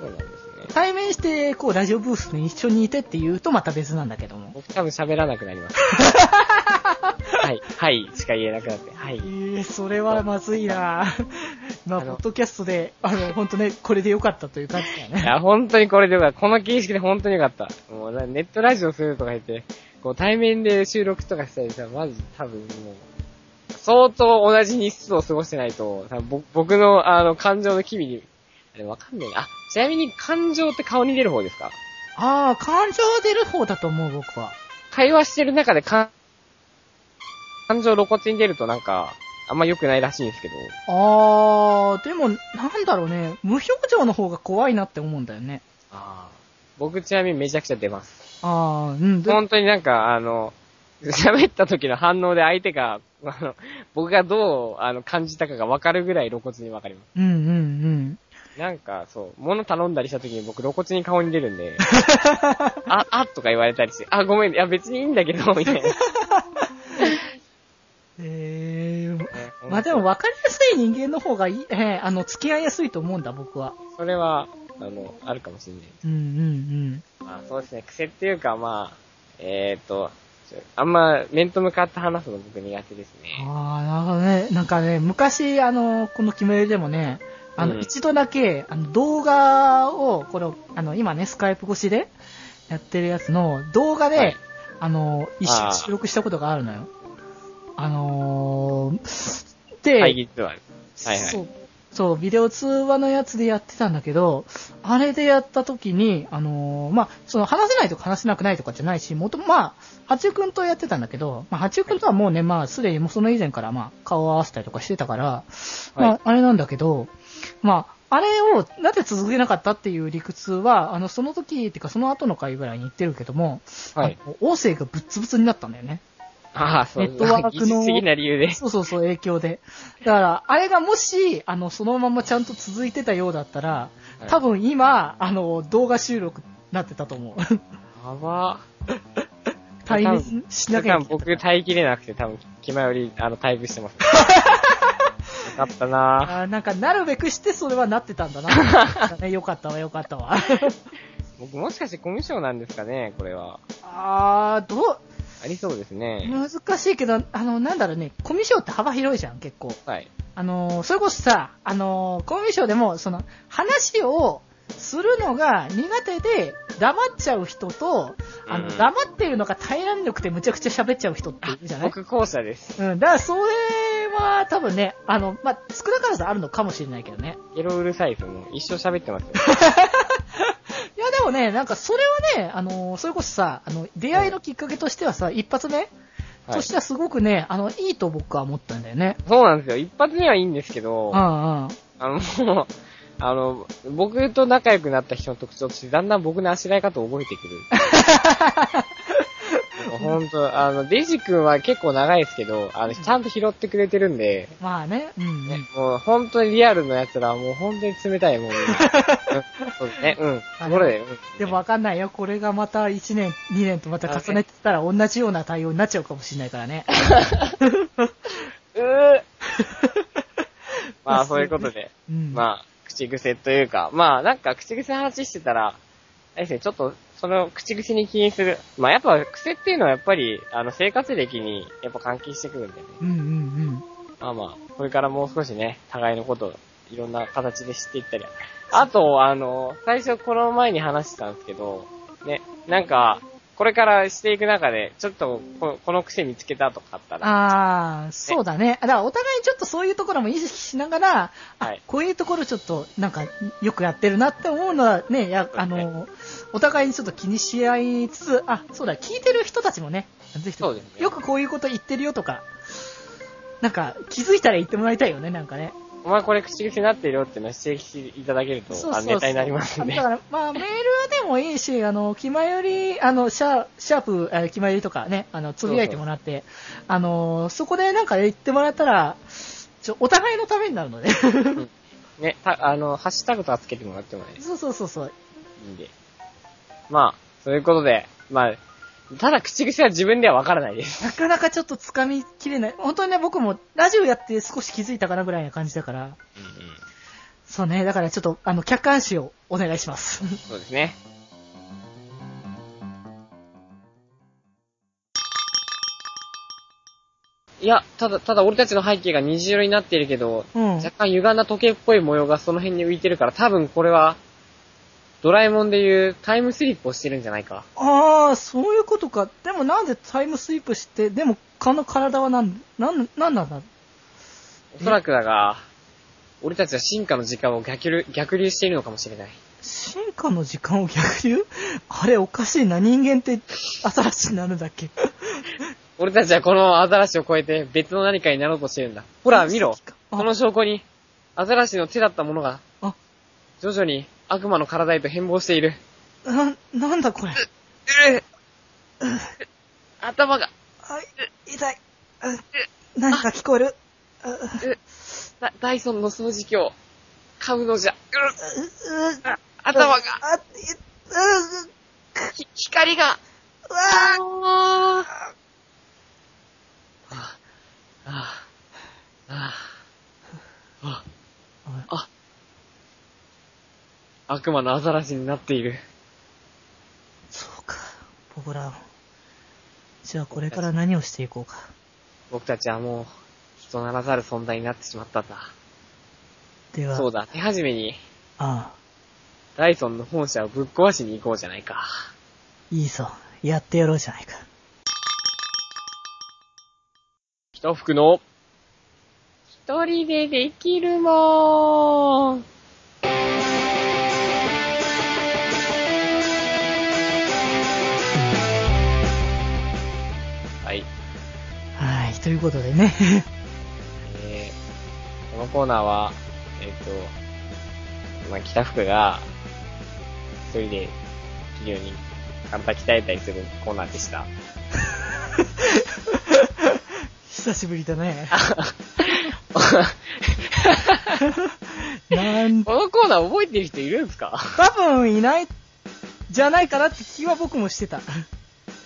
そうなんですね。対面して、こう、ラジオブースに一緒にいてって言うとまた別なんだけども。僕多分喋らなくなります。はい、はい、しか言えなくなって、はい。えー、それはまずいな まあ、ポッドキャストで、あの、ほんとね、これでよかったという感じだよね。いや、本当にこれでよかった。この形式で本当によかった。もうな、ネットラジオするとか言って、こう対面で収録とかしたりさ、マジ多分もう、相当同じ日数を過ごしてないと、多分ぼ僕のあの感情の機微に、あれわかんないな。あ、ちなみに感情って顔に出る方ですか？ああ、感情出る方だと思う、僕は。会話してる中でか感情露骨に出るとなんか、あんま良くないらしいんですけど。あー、でも、なんだろうね、無表情の方が怖いなって思うんだよね。あ僕ちなみにめちゃくちゃ出ます。あー、うん、で本当になんか、あの、喋った時の反応で相手が、あの、僕がどう、あの、感じたかが分かるぐらい露骨に分かります。うんうんうん。なんか、そう、物頼んだりした時に僕露骨に顔に出るんで、あ、あとか言われたりして、あ、ごめん、いや別にいいんだけど、みたいな。ねえー、まあでも分かりやすい人間の方がいい、えーあの、付き合いやすいと思うんだ、僕は。それは、あの、あるかもしれない。うんうんまあそうですね、癖っていうか、まあ、えーっと、ちょあんま面と向かって話すの僕苦手ですうん。ね。あー、なるほどね。なんかね、昔、あの、この決めでもね、あの、うん一度だけ、あの、動画を、この、あの、今ね、スカイプ越しでやってるやつの動画で、はいあの、一緒あーに収録したことがあるのよ。あのー、で、会議ツアーです。はいはい。そう、そう、ビデオ通話のやつでやってたんだけど、あれでやった時に、あのーまあ、その話せないとか話せなくないとかじゃないし、もとも、まあ、八中くんとやってたんだけど、まあ、八中くんとはもうね、まあ、すでにもうその以前から、まあ、顔を合わせたりとかしてたから、まあ、あれなんだけど、まあ、あれをなぜ続けなかったっていう理屈は、あの、その時、っていうかその後の回ぐらいに言ってるけども、はい。音声がぶっつぶつになったんだよね。ああ、そう。ネットワークの技な理由で。そうそうそう、影響で。だから、あれがもし、あの、そのままちゃんと続いてたようだったら、はい多分今、あの、動画収録になってたと思う。やば。対面しなきゃいけ。僕耐えきれなくて多分、気前より、あの、タイプしてます。よかったなあーなんか、なるべくしてそれはなってたんだな。ね、よかったわ、よかったわ。僕もしかしてコミュ障なんですかね、これは。あー、どう、ありそうですね。難しいけど、あの、なんだろうね、コミュ障って幅広いじゃん、結構。はい。あの、それこそさ、あの、コミュ障でも、その、話をするのが苦手で黙っちゃう人と、あの、うん黙ってるのが耐えられなくてむちゃくちゃ喋っちゃう人っているじゃない？僕後者です。うん、だからそれは多分ね、あの、まあ、少なからずあるのかもしれないけどね。ゲロうるさいですもう一生喋ってますよ。でもね、なんかそれはね、あの、それこそさ、あの、出会いのきっかけとしてはさ、一発目はいとしてはすごくね、あの、いいと僕は思ったんだよね。そうなんですよ。一発目はいいんですけど、うんうん。あの、もう、あの、僕と仲良くなった人の特徴として、だんだん僕のあしらい方を覚えてくる。本当あの、デジ君は結構長いですけど、あの、ちゃんと拾ってくれてるんで、まあね、うんうん。ね、もう本当にリアルな奴らはもう本当に冷たい、もんそうですね、うん。ところで、うん。でもわかんないよ。これがまた1年、2年とまた重ねてたら同じような対応になっちゃうかもしれないからね。うーまあ、そういうことで。うん。まあ、口癖というか、まあ、なんか口癖の話してたら、あれですね、ちょっと、その口癖に気にする。まあ、やっぱ癖っていうのはやっぱり、あの、生活歴にやっぱ関係してくるんでね。うんうんうん。まあまあ、これからもう少しね、互いのことをいろんな形で知っていったり。あと、あの、最初この前に話してたんですけど、ね、なんか、これからしていく中で、ちょっとこ、この癖見つけたとかあったら、ああ、そうだね。だからお互いちょっとそういうところも意識しながら、あはいこういうところちょっとなんかよくやってるなって思うのはね、や、あの、お互いにちょっと気にし合いつつ、あ、そうだ、聞いてる人たちもね、ぜひとねよくこういうこと言ってるよとか、なんか気づいたら言ってもらいたいよね、なんかね。お前これ口癖になってるよっていうのを指摘していただけると、そうそうそう。あネタになりますんでだ。から、まあ、メールでもいいし、あの、気まより、あの、シャシャープ、えー気まよりとかね、あの、つぶやいてもらって、あの、そこでなんか言ってもらったら、ちょ、お互いのためになるので。ね、た、あの、ハッシュタグとかつけてもらってもね、そうそうそうそう。いいんで。まあ、そういうことで、まあ、ただ口癖は自分ではわからないです。なかなかちょっと掴みきれない。本当にね、僕もラジオやって少し気づいたかなぐらいな感じだから。うんうん。そうね、だからちょっと、あの、客観視をお願いします。そうですね。いや、ただ、ただ俺たちの背景が虹色になっているけど、うん。若干歪んだ時計っぽい模様がその辺に浮いてるから、多分これは、ドラえもんでいうタイムスリップをしてるんじゃないか。ああ、そういうことか。でもなんでタイムスリップして、でも、この体はなん、なん、なんなんだおそらくだが、俺たちは進化の時間を逆流、逆流しているのかもしれない。進化の時間を逆流？あれおかしいな。人間ってアザラシになるんだっけ？俺たちはこのアザラシを超えて別の何かになろうとしてるんだ。ほら、見ろ。あこの証拠に、アザラシの手だったものが、あ、徐々に悪魔の体へと変貌している。な、なんだこれ？頭が、あ、痛い。あ何か聞こえるあダダイソンの掃除機を買うのじゃ。頭が、あ、光が、うわああああああ悪魔のアザラシになっている。そうか、僕ら。じゃあこれから何をしていこうか。僕たちはもう、人ならざる存在になってしまったんだ。では、そうだ、手始めに、ああ、ダイソンの本社をぶっ壊しに行こうじゃないか。いいぞ。やってやろうじゃないか。一服の、一人でできるもん。ということでね。えー、このコーナーは、えっ、と、まあ、北福が、一人で、企業に、体鍛えたりするコーナーでした。久しぶりだね。なん、このコーナー覚えてる人いるんですか？多分いない、じゃないかなって気は僕もしてた。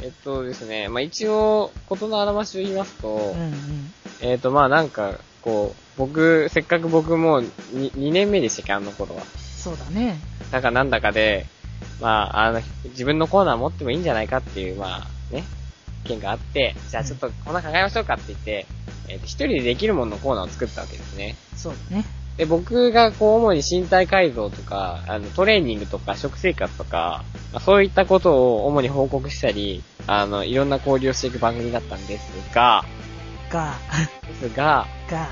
えっとですね、まあ、一応、ことのあらましを言いますと、うんうん。えっと、まあ、なんか、こう、僕、せっかく僕もう 2, 2年目でしたっけ、あの頃は。そうだね。なんかなんだかで、まあ、あの、自分のコーナー持ってもいいんじゃないかっていう、まあ、ね、意見があって、じゃあちょっとこんな考えましょうかって言って、えっと、一人でできるもののコーナーを作ったわけですね。そうだね。で、僕がこう主に身体改造とか、あの、トレーニングとか食生活とか、まあ、そういったことを主に報告したり、あの、いろんな交流をしていく番組だったんですが、が、ですが、が、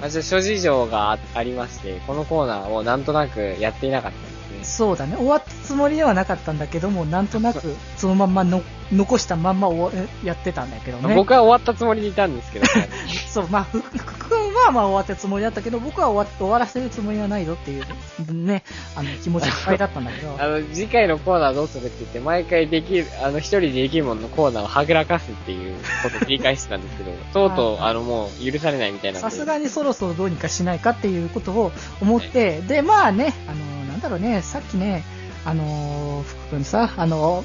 まあ、諸事情があありまして、このコーナーをなんとなくやっていなかった。そうだね。終わったつもりではなかったんだけども、なんとなく、そのまんまの、残したまんま終わやってたんだけどね。僕は終わったつもりでいたんですけど、そう、まあ、ふ福君はまあ終わったつもりだったけど、僕は終わ終わらせるつもりはないぞっていう、ね、あの、気持ちいっぱいだったんだけど。あの、次回のコーナーどうするって言って、毎回できる、あの、一人でできるもののコーナーをはぐらかすっていうことを繰り返してたんですけど、とうとう、はいあの、もう許されないみたいな。さすがにそろそろどうにかしないかっていうことを思って、で、まあね、あの、だろうね、さっきね、あの、福君さ、あの、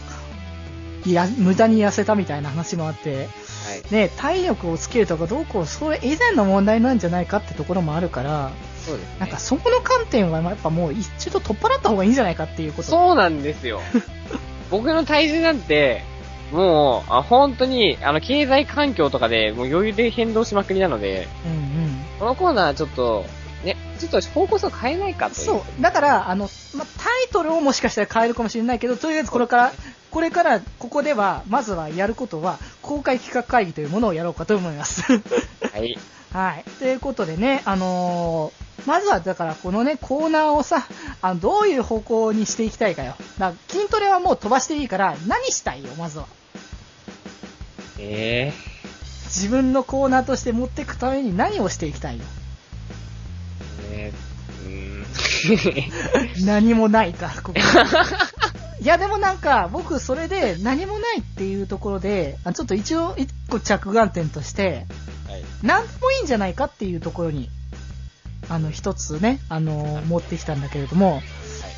いや、無駄に痩せたみたいな話もあって、はい。ね、体力をつけるとかどうこう、それ以前の問題なんじゃないかってところもあるから、そうですね。なんかそこの観点はやっぱもう一度取っ払った方がいいんじゃないかっていうこと。そうなんですよ。僕の体重なんて、もう、あ本当に、あの、経済環境とかで、もう余裕で変動しまくりなので、うんうん。このコーナーちょっと、ね、ちょっと方向性を変えないかと。そう。だから、あの、ま、タイトルをもしかしたら変えるかもしれないけど、とりあえずこれから、これから、ここでは、まずはやることは、公開企画会議というものをやろうかと思います。はい。はい。ということでね、あのーまずはだからこのね、コーナーをさ、あの、どういう方向にしていきたいかよ。だから筋トレはもう飛ばしていいから、何したいよ、まずは。え自分のコーナーとして持っていくために何をしていきたいよ。ー、ねうーん。何もないか、ここ。いや、でもなんか、僕、それで、何もないっていうところで、あちょっと一応、一個着眼点として、はい。何でもいいんじゃないかっていうところに、あの、一つね、あのー持ってきたんだけれども、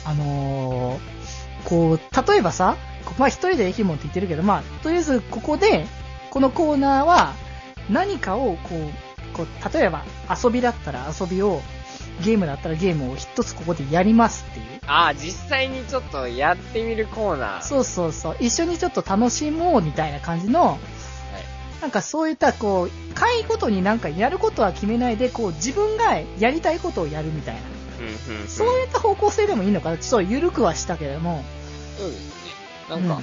あのーこう、例えばさ、こまあ、一人でできるもんって言ってるけど、まあ、とりあえず、ここで、このコーナーは、何かを、こう、こう、例えば、遊びだったら遊びを、ゲームだったらゲームを一つここでやりますっていう。ああ、実際にちょっとやってみるコーナー。そうそうそう。一緒にちょっと楽しもうみたいな感じの、なんかそういったこう、会ごとになんかやることは決めないで、こう自分がやりたいことをやるみたいな。うんうんうん。そういった方向性でもいいのかな？ちょっと緩くはしたけれども。そうですね。なんか、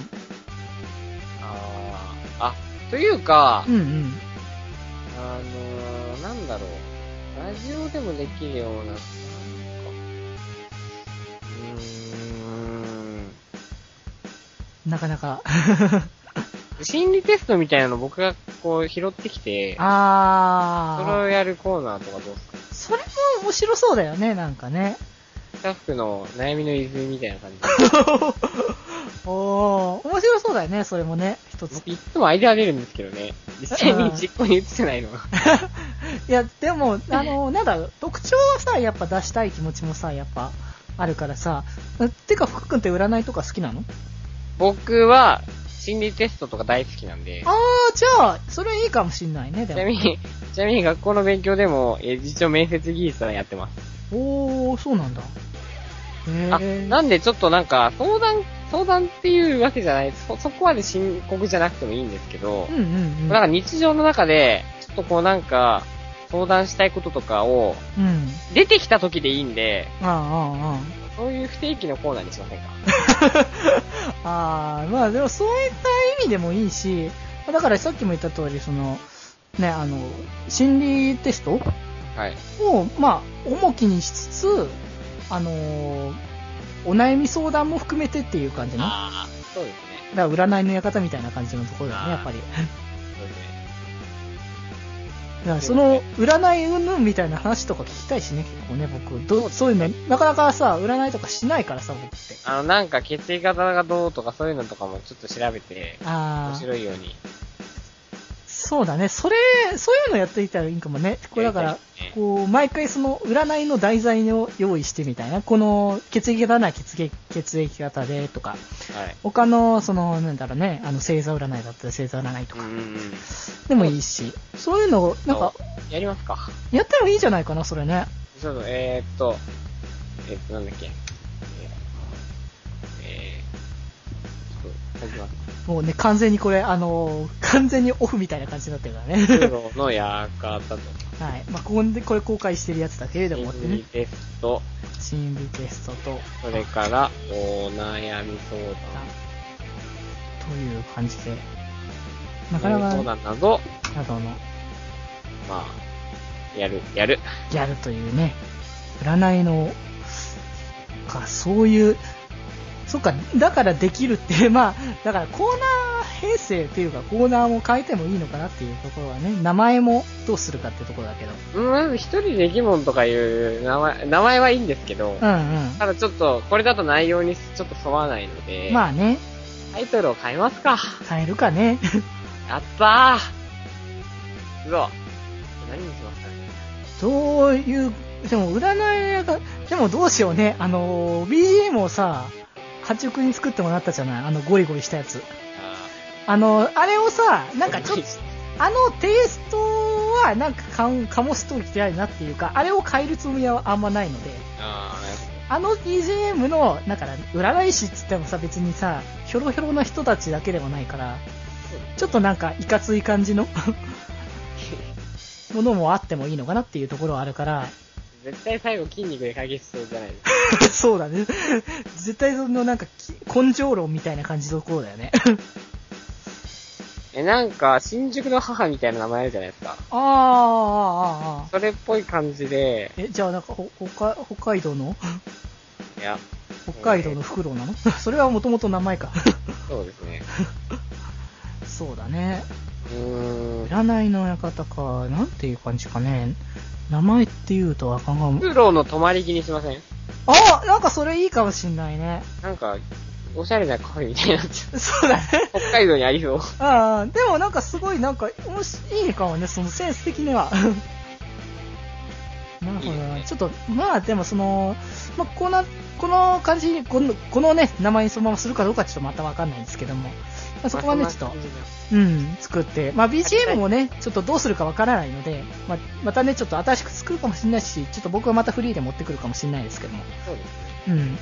あーあ、というか、うん、うんラジオでもできるような、なんか、うーん。なかなか。心理テストみたいなの僕がこう拾ってきて、それあをやるコーナーとかどうですか？ー。それも面白そうだよね、なんかね。スタッフの悩みの泉みたいな感じで。おー、面白そうだよね、それもね、一つ。僕いつもアイデア出るんですけどね。実際に実行に移せないのが。いや、でも、あの、なんだろう、特徴はさ、やっぱ出したい気持ちもさ、やっぱ、あるからさ。えてか、福君って占いとか好きなの？僕は、心理テストとか大好きなんであ、ー、じゃあ、それいいかもしんないね、でも。ちなみに、ちなみに学校の勉強でも、えー一応面接技術はやってます。おー、そうなんだ。へあ、ー。なんでちょっとなんか、相談、相談っていうわけじゃない、そ、そこまで深刻じゃなくてもいいんですけどうん、うんうん。なんか日常の中で、ちょっとこうなんか、相談したいこととかを、うん。出てきた時でいいんで、ああ、ああ、そういう不定期のコーナーにしませんか？ああ、まあでもそういった意味でもいいし、だからさっきも言った通り、その、ね、あの、心理テストはい。を、まあ、重きにしつつ、あのーお悩み相談も含めてっていう感じの。だかああ、そうですね。ら占いの館みたいな感じのところだよね、やっぱり。そうですね。だからその、占い云々みたいな話とか聞きたいしね、結構ね、僕。どそういうの、なかなかさ、占いとかしないからさ、僕って。あの、なんか血液型がどうとかそういうのとかもちょっと調べて、面ああ、白いように。そうだね。それ、そういうのやっていたらいいかもね。これだからこう、毎回その占いの題材を用意してみたいな。この血液型なら血液血液型でとか、はい。他の、その、なんだろうね、あの、星座占いだったら星座占いとか。でもいいし、そういうのを、なんか、やりますか。やってもいいんじゃないかな、それね。ちょっと、えー、っと、えー、っと、なんだっけ。もうね、完全にこれ、あのー完全にオフみたいな感じになってるからね。プロの館と、はい。まあ、ここで、これ公開してるやつだけれどもってね心理。テスト、心理テストと、それから、お悩み相談、という感じで、なかなか、相談など、などの、まあ、やる、やる。やるというね、占いの、か、そういう、そっか、だからできるって、まあ、だからコーナー編成っていうか、コーナーも変えてもいいのかなっていうところはね、名前もどうするかっていうところだけど。うん一人で疑問とかいう名前、名前はいいんですけど、うんうん。ただちょっと、これだと内容にちょっと沿わないので、まあね、タイトルを変えますか。変えるかね。やったーうわ。何にしますかね。どういう、でも占いが、でもどうしようね、あの、BGM をさ、八億に作ってもらったじゃない？あのゴリゴリしたやつ。ああの、あれをさ、ーなんかちょっと、あのテイストはなんかかん醸しときたいなっていうか、あれを変えるつもりはあんまないので、あの BGM の、だから、占い師っつってもさ、別にさ、ひょろひょろな人たちだけではないから、ちょっとなんか、いかつい感じの ものもあってもいいのかなっていうところはあるから、絶対最後筋肉で解決しそうじゃないですか。そうだね。絶対そのなんか、き根性論みたいな感じのところだよね。え、なんか、新宿の母みたいな名前あるじゃないですか。あーあー、あーあー、それっぽい感じで、え、じゃあなんか、ほ、北海北海道の？いや、北海道のフクロウなの？それはもともと名前か。そうですね。そうだね。うーん。占いの館か、なんていう感じかね。名前って言うとあかんがも。プロの泊まり木にしません？あなんかそれいいかもしんないね。なんか、おしゃれなカフェみたいになっちゃ そうだね。う。北海道にありそう。ああ、でもなんかすごいなんか、もし、いいかもね、そのセンス的には。なるほどねちょっと、まあでもその、まあこの、この感じに、この、このね、名前にそのままするかどうかちょっとまたわかんないんですけども。まあ、そこはね、ちょっとうん、作って、まあ BGM もね、ちょっとどうするかわからないので、まあ、またね、ちょっと新しく作るかもしれないし、ちょっと僕はまたフリーで持ってくるかもしれないですけども。そうですね。うん。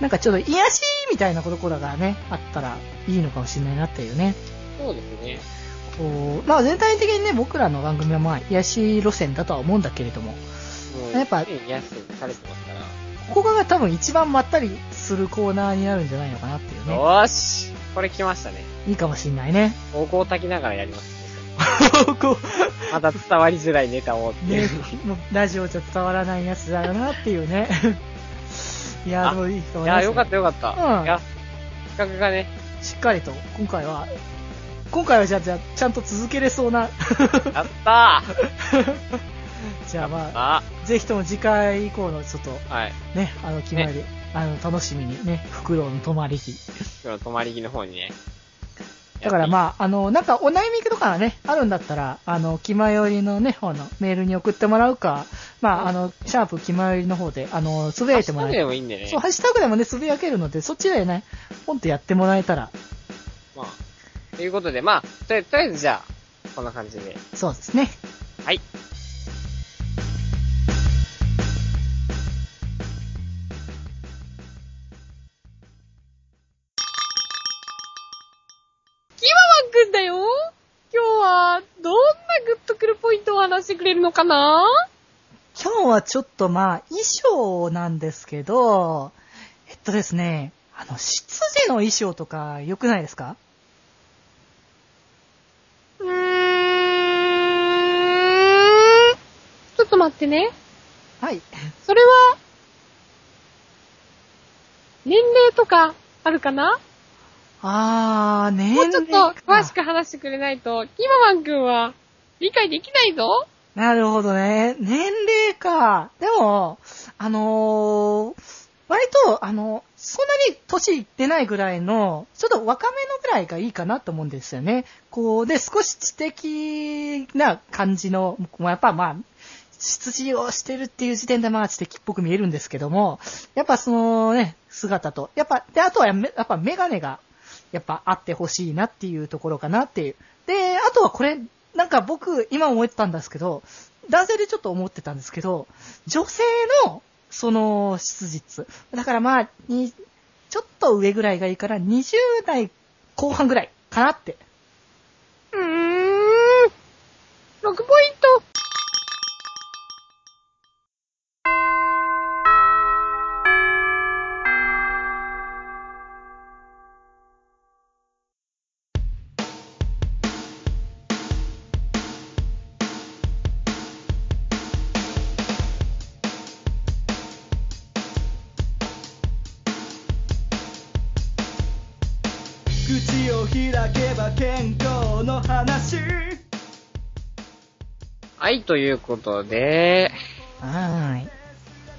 なんかちょっと癒しみたいなところがね、あったらいいのかもしれないなっていうね。そうですね。こう、まあ全体的にね、僕らの番組はまあ、癒し路線だとは思うんだけれども、もうやっぱ常に安くされてますから。ここが多分一番まったりするコーナーになるんじゃないのかなっていうね。よーしこれ来ましたね。いいかもしんないね。高校炊きながらやりますね。こまた伝わりづらいネタをってう、ねいう。、もうラジオじゃ伝わらないやつだよなっていうね。いや、あでもいいと思いや、いますよかったよかった。うんいや、企画がね、しっかりと、今回は、今回はじゃあ、じゃあ、ちゃんと続けれそうな。やったー じゃあまあ、あ、ぜひとも次回以降のちょっと、はい。ね、あの、決まり、あの、楽しみにね、フクロウの泊まり日。今日の泊まり木の方にね。だからあ、まあ、あの、なんかお悩みとかがね、あるんだったら、あの、気まよりのね、方のメールに送ってもらうか、まあ、あの、シャープ気まよりの方で、あの、つぶやいてもらハッシュタグでえもいいんでね。そう、ハッシュタグでもね、つぶやけるので、そっちでね、ポンとやってもらえたら、まあ、ということで、まあ、とりとりあえずじゃあ、こんな感じで。そうですね。はい。グッとくるポイントを話してくれるのかな？今日はちょっとまあ、衣装なんですけど、えっとですね、あの、執事の衣装とか良くないですか？うーん。ちょっと待ってね。はい。それは、年齢とかあるかな？あー、ねもうちょっと詳しく話してくれないと、キワワンくんは理解できないぞ。なるほどね。年齢か。でも、あのー割と、あの、そんなに年いってないぐらいの、ちょっと若めのぐらいがいいかなと思うんですよね。こう、で、少し知的な感じの、もやっぱまあ、出自をしてるっていう時点でまあ知的っぽく見えるんですけども、やっぱそのね、姿と、やっぱ、で、あとはやっぱメガネが、やっぱあってほしいなっていうところかなっていう。で、あとはこれ、なんか僕、今思ったんですけど、男性でちょっと思ってたんですけど、女性の、その、質実。だからまあ、に、ちょっと上ぐらいがいいから、20代後半ぐらいかなって。うーん。6ポイント。ということで、はーい。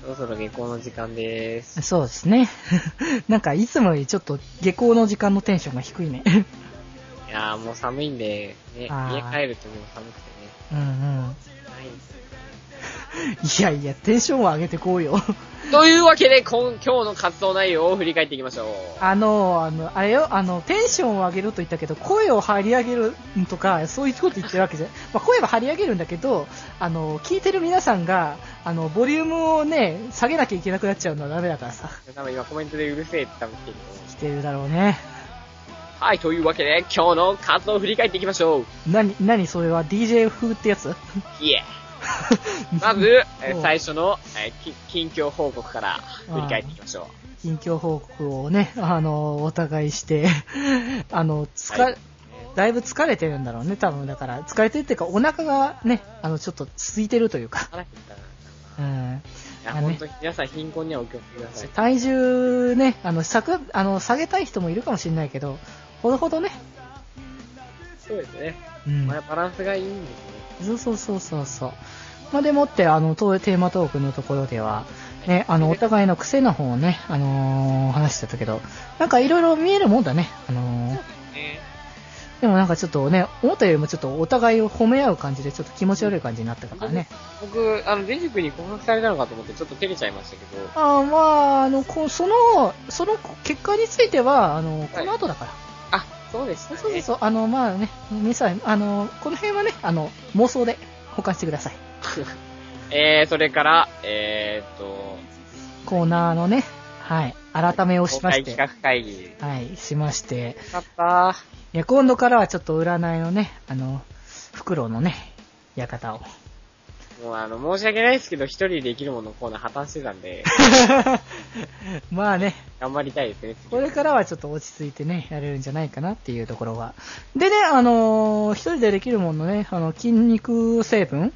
そろそろ下校の時間です。そうですね。なんか、いつもよりちょっと下校の時間のテンションが低いね。いやーもう寒いんで、ね、家帰るともう寒くてね。うんうん。はい。いやいや、テンションを上げてこうよ。というわけで、今今日の活動内容を振り返っていきましょう。あの、あの、あれよ、あの、テンションを上げると言ったけど、声を張り上げるとか、そういうこと言ってるわけじゃ、まあ、声は張り上げるんだけど、あの、聞いてる皆さんが、あの、ボリュームをね、下げなきゃいけなくなっちゃうのはダメだからさ、多分今コメントでうるせえって多分来てる。来てるだろうね。はい、というわけで、今日の活動を振り返っていきましょう。なに、なにそれは？DJ 風ってやつ？いえ。まず、え最初の、えーき近況報告から振り返っていきましょう。近況報告をね、あの、お互いして、あの、つか、はいだいぶ疲れてるんだろうね、多分。だから、疲れてるっていうか、お腹がね、あの、ちょっと空いてるというか。うん。いや、あね本当に皆さん貧困にはお気をつけください。体重ね、あの、さく、あの、下げたい人もいるかもしれないけど、ほどほどね。そうですね。うんまあ、バランスがいいんですね。そうそうそうそうそう。まあ、でもって、あの、とテーマトークのところでは、ね、あの、お互いの癖の方をね、あのー話してたけど、なんかいろいろ見えるもんだね。あのーねでもなんかちょっとね、思ったよりもちょっとお互いを褒め合う感じで、ちょっと気持ち悪い感じになったからね。僕、あの、デジ君に告白されたのかと思ってちょっと照れちゃいましたけど、ああ、まあ、あの、こうその、その結果については、あの、この後だから。あ、そうでしたね。そうそうそう、あの、まあね、皆さん、あの、この辺はね、あの、妄想で保管してください。えー、それから、えーっと、コーナーのね、はい、改めをしまして、企画会議。はい、しまして、よかったいや、今度からはちょっと占いのね、あの、フクロウのね、館を。もうあの、申し訳ないですけど、一人できるものコーナー破綻してたんで、まあね、頑張りたいですね、次これからはちょっと落ち着いてね、やれるんじゃないかなっていうところは。でね、あのー一人でできるものね、あの、筋肉成分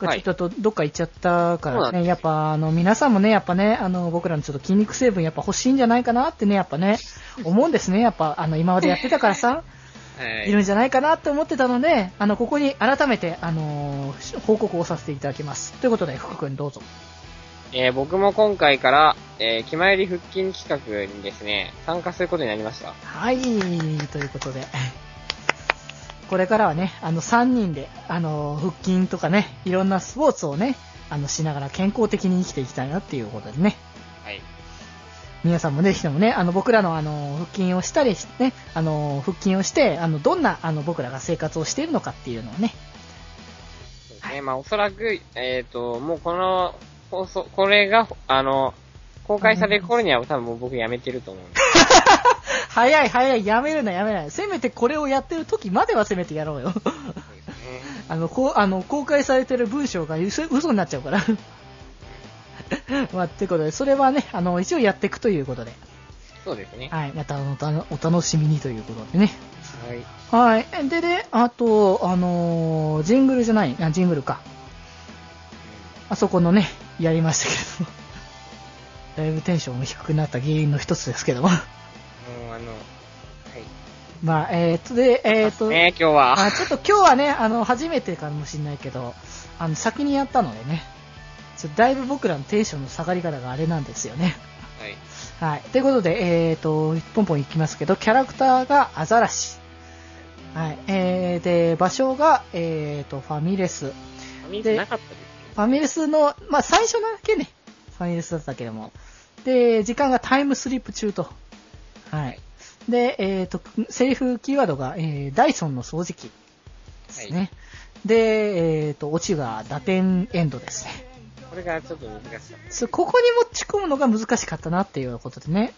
がはいちょっとどっか行っちゃったからね、そうなんですやっぱあの、皆さんもね、やっぱね、あの、僕らのちょっと筋肉成分やっぱ欲しいんじゃないかなってね、やっぱね、思うんですね。やっぱ、あの、今までやってたからさ、はいいるんじゃないかなって思ってたので、あの、ここに改めて、あのー報告をさせていただきます。ということで、福君どうぞ。えー僕も今回から、えー、気まより腹筋企画にですね、参加することになりました。はい、ということで。これからはね、あの、3人で、あの、腹筋とかね、いろんなスポーツをね、あの、しながら健康的に生きていきたいなっていうことでね。はい。皆さんもぜひともね、あの、僕らのあの、腹筋をしたりしてね、あの、腹筋をして、あの、どんな、あの、僕らが生活をしているのかっていうのをね、そうですね。まあ、おそらく、えっ、と、もうこの、放送、これが、あの、公開される頃には多分もう僕やめてると思うんで。早い早い、やめるなやめない。せめてこれをやってる時まではせめてやろうよ。あの、こう、あの、公開されてる文章が嘘嘘になっちゃうから。まあ、ってことで、それはね、あの、一応やっていくということで。そうですね。はい、またおたお楽しみにということでね。はい。はい。でね、あと、あのージングルじゃない、あ、ジングルか。あそこのね、やりましたけども。だいぶテンションが低くなった原因の一つですけども。もうあの、はい。まあ、えー、っと、で、えー、っと、ね今日は。あちょっと今日はね、あの、初めてかもしれないけど、あの、先にやったのでね、ちょだいぶ僕らのテンションの下がり方があれなんですよね。はい。はい。ということで、えーと、ポンポンいきますけど、キャラクターがアザラシ。はい。えー、で、場所が、えーと、ファミレス。フファミレスなかったですァミレスの、まあ、最初だけね、ファミレスだったけども。で、時間がタイムスリップ中と。はい。で、えーと、セリフキーワードが、えー、ダイソンの掃除機ですね。で、えーと、オチが打点エンドですね。これがちょっと難しかった。そうここに持ち込むのが難しかったなっていうことでね。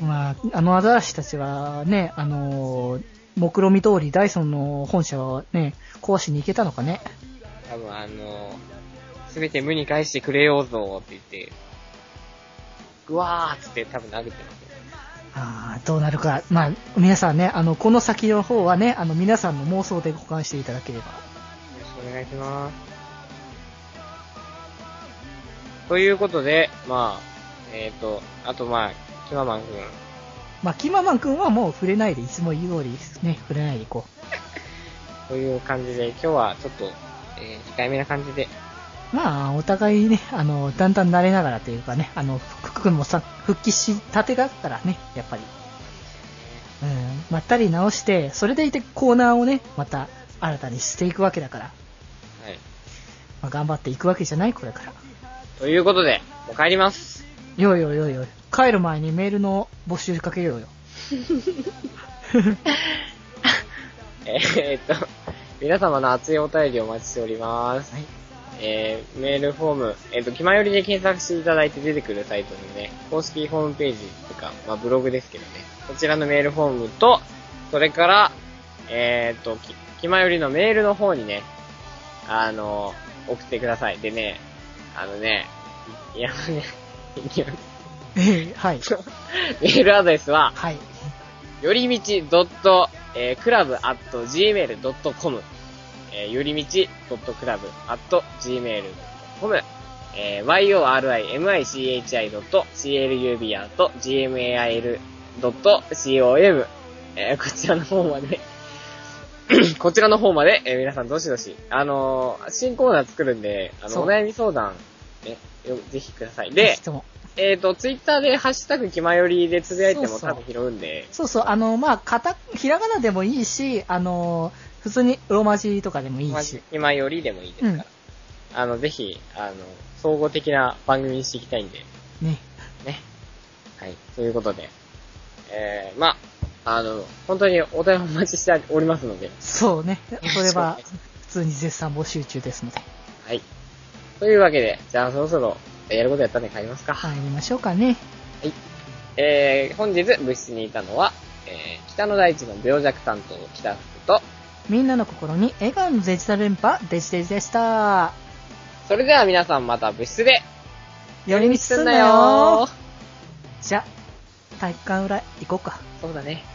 まあ、あのアザラシたちはね、あのー目論見通りダイソンの本社はね、壊しに行けたのかね。多分あの、すべて無に返してくれようぞって言って、ぐわーっつって多分投げてますよ。あーどうなるか。まあ、皆さんね、あの、この先の方はね、あの、皆さんの妄想で保管していただければ。よろしくお願いします。ということで、まあ、えっ、と、あとまあ、キママンくん、まあ、キママン君はもう触れないで、いつも言う通りですね、触れないでいこ という感じで、今日はちょっと、えー、控えめな感じで、う。まあ、お互いね、あの、だんだん慣れながらというかね、あの、福君もさ、復帰したてだからね、やっぱり。うん、まったり直して、それでいてコーナーをね、また新たにしていくわけだから、はい。まあ、頑張っていくわけじゃないこれから。ということで、もう帰ります。よいよいよいよい。帰る前にメールの募集かけようよ。えーっと、皆様の熱いお便りをお待ちしております。はい。えー、メールフォーム、えーっと、気まよりで検索していただいて出てくるサイトにね、公式ホームページとか、まあブログですけどね、こちらのメールフォームと、それから、えーっと、き気まよりのメールの方にね、あの、送ってください。でね、あのね、いや、ね、いやえーはい。メールアドレスは、はい。よりみち .club.gmail.com えー、よりみち .club.gmail.com えー、yorimichi.club.gmail.com えー、こちらの方まで。こちらの方まで、えー皆さんどしどし、あのー新コーナー作るんで、あの、お悩み相談、ね、よぜひください。ぜで。えっ、と、ツイッターでハッシュタグ気まよりでつぶやいても多分拾うんで、そうそう、あの、まあ、カタ、ひらがなでもいいし、あの、普通にローマ字とかでもいいまし。気まよりでもいいですから。あの、ぜひ、あの、総合的な番組にしていきたいんで、ね。ね。はい。ということで、えー、まあ、あの、本当にお便りお待ちしておりますので、そうね。それは、普通に絶賛募集中ですので。はい。というわけで、じゃあそろそろ、やることやったんで帰りますか。入りましょうかね。えー、本日部室にいたのは、えー、北の大地の病弱担当、北福と、みんなの心に笑顔のデジタル連覇、デジデジでした。それでは皆さんまた部室で、寄り道すんなよじゃ、体育館裏行こうか。そうだね。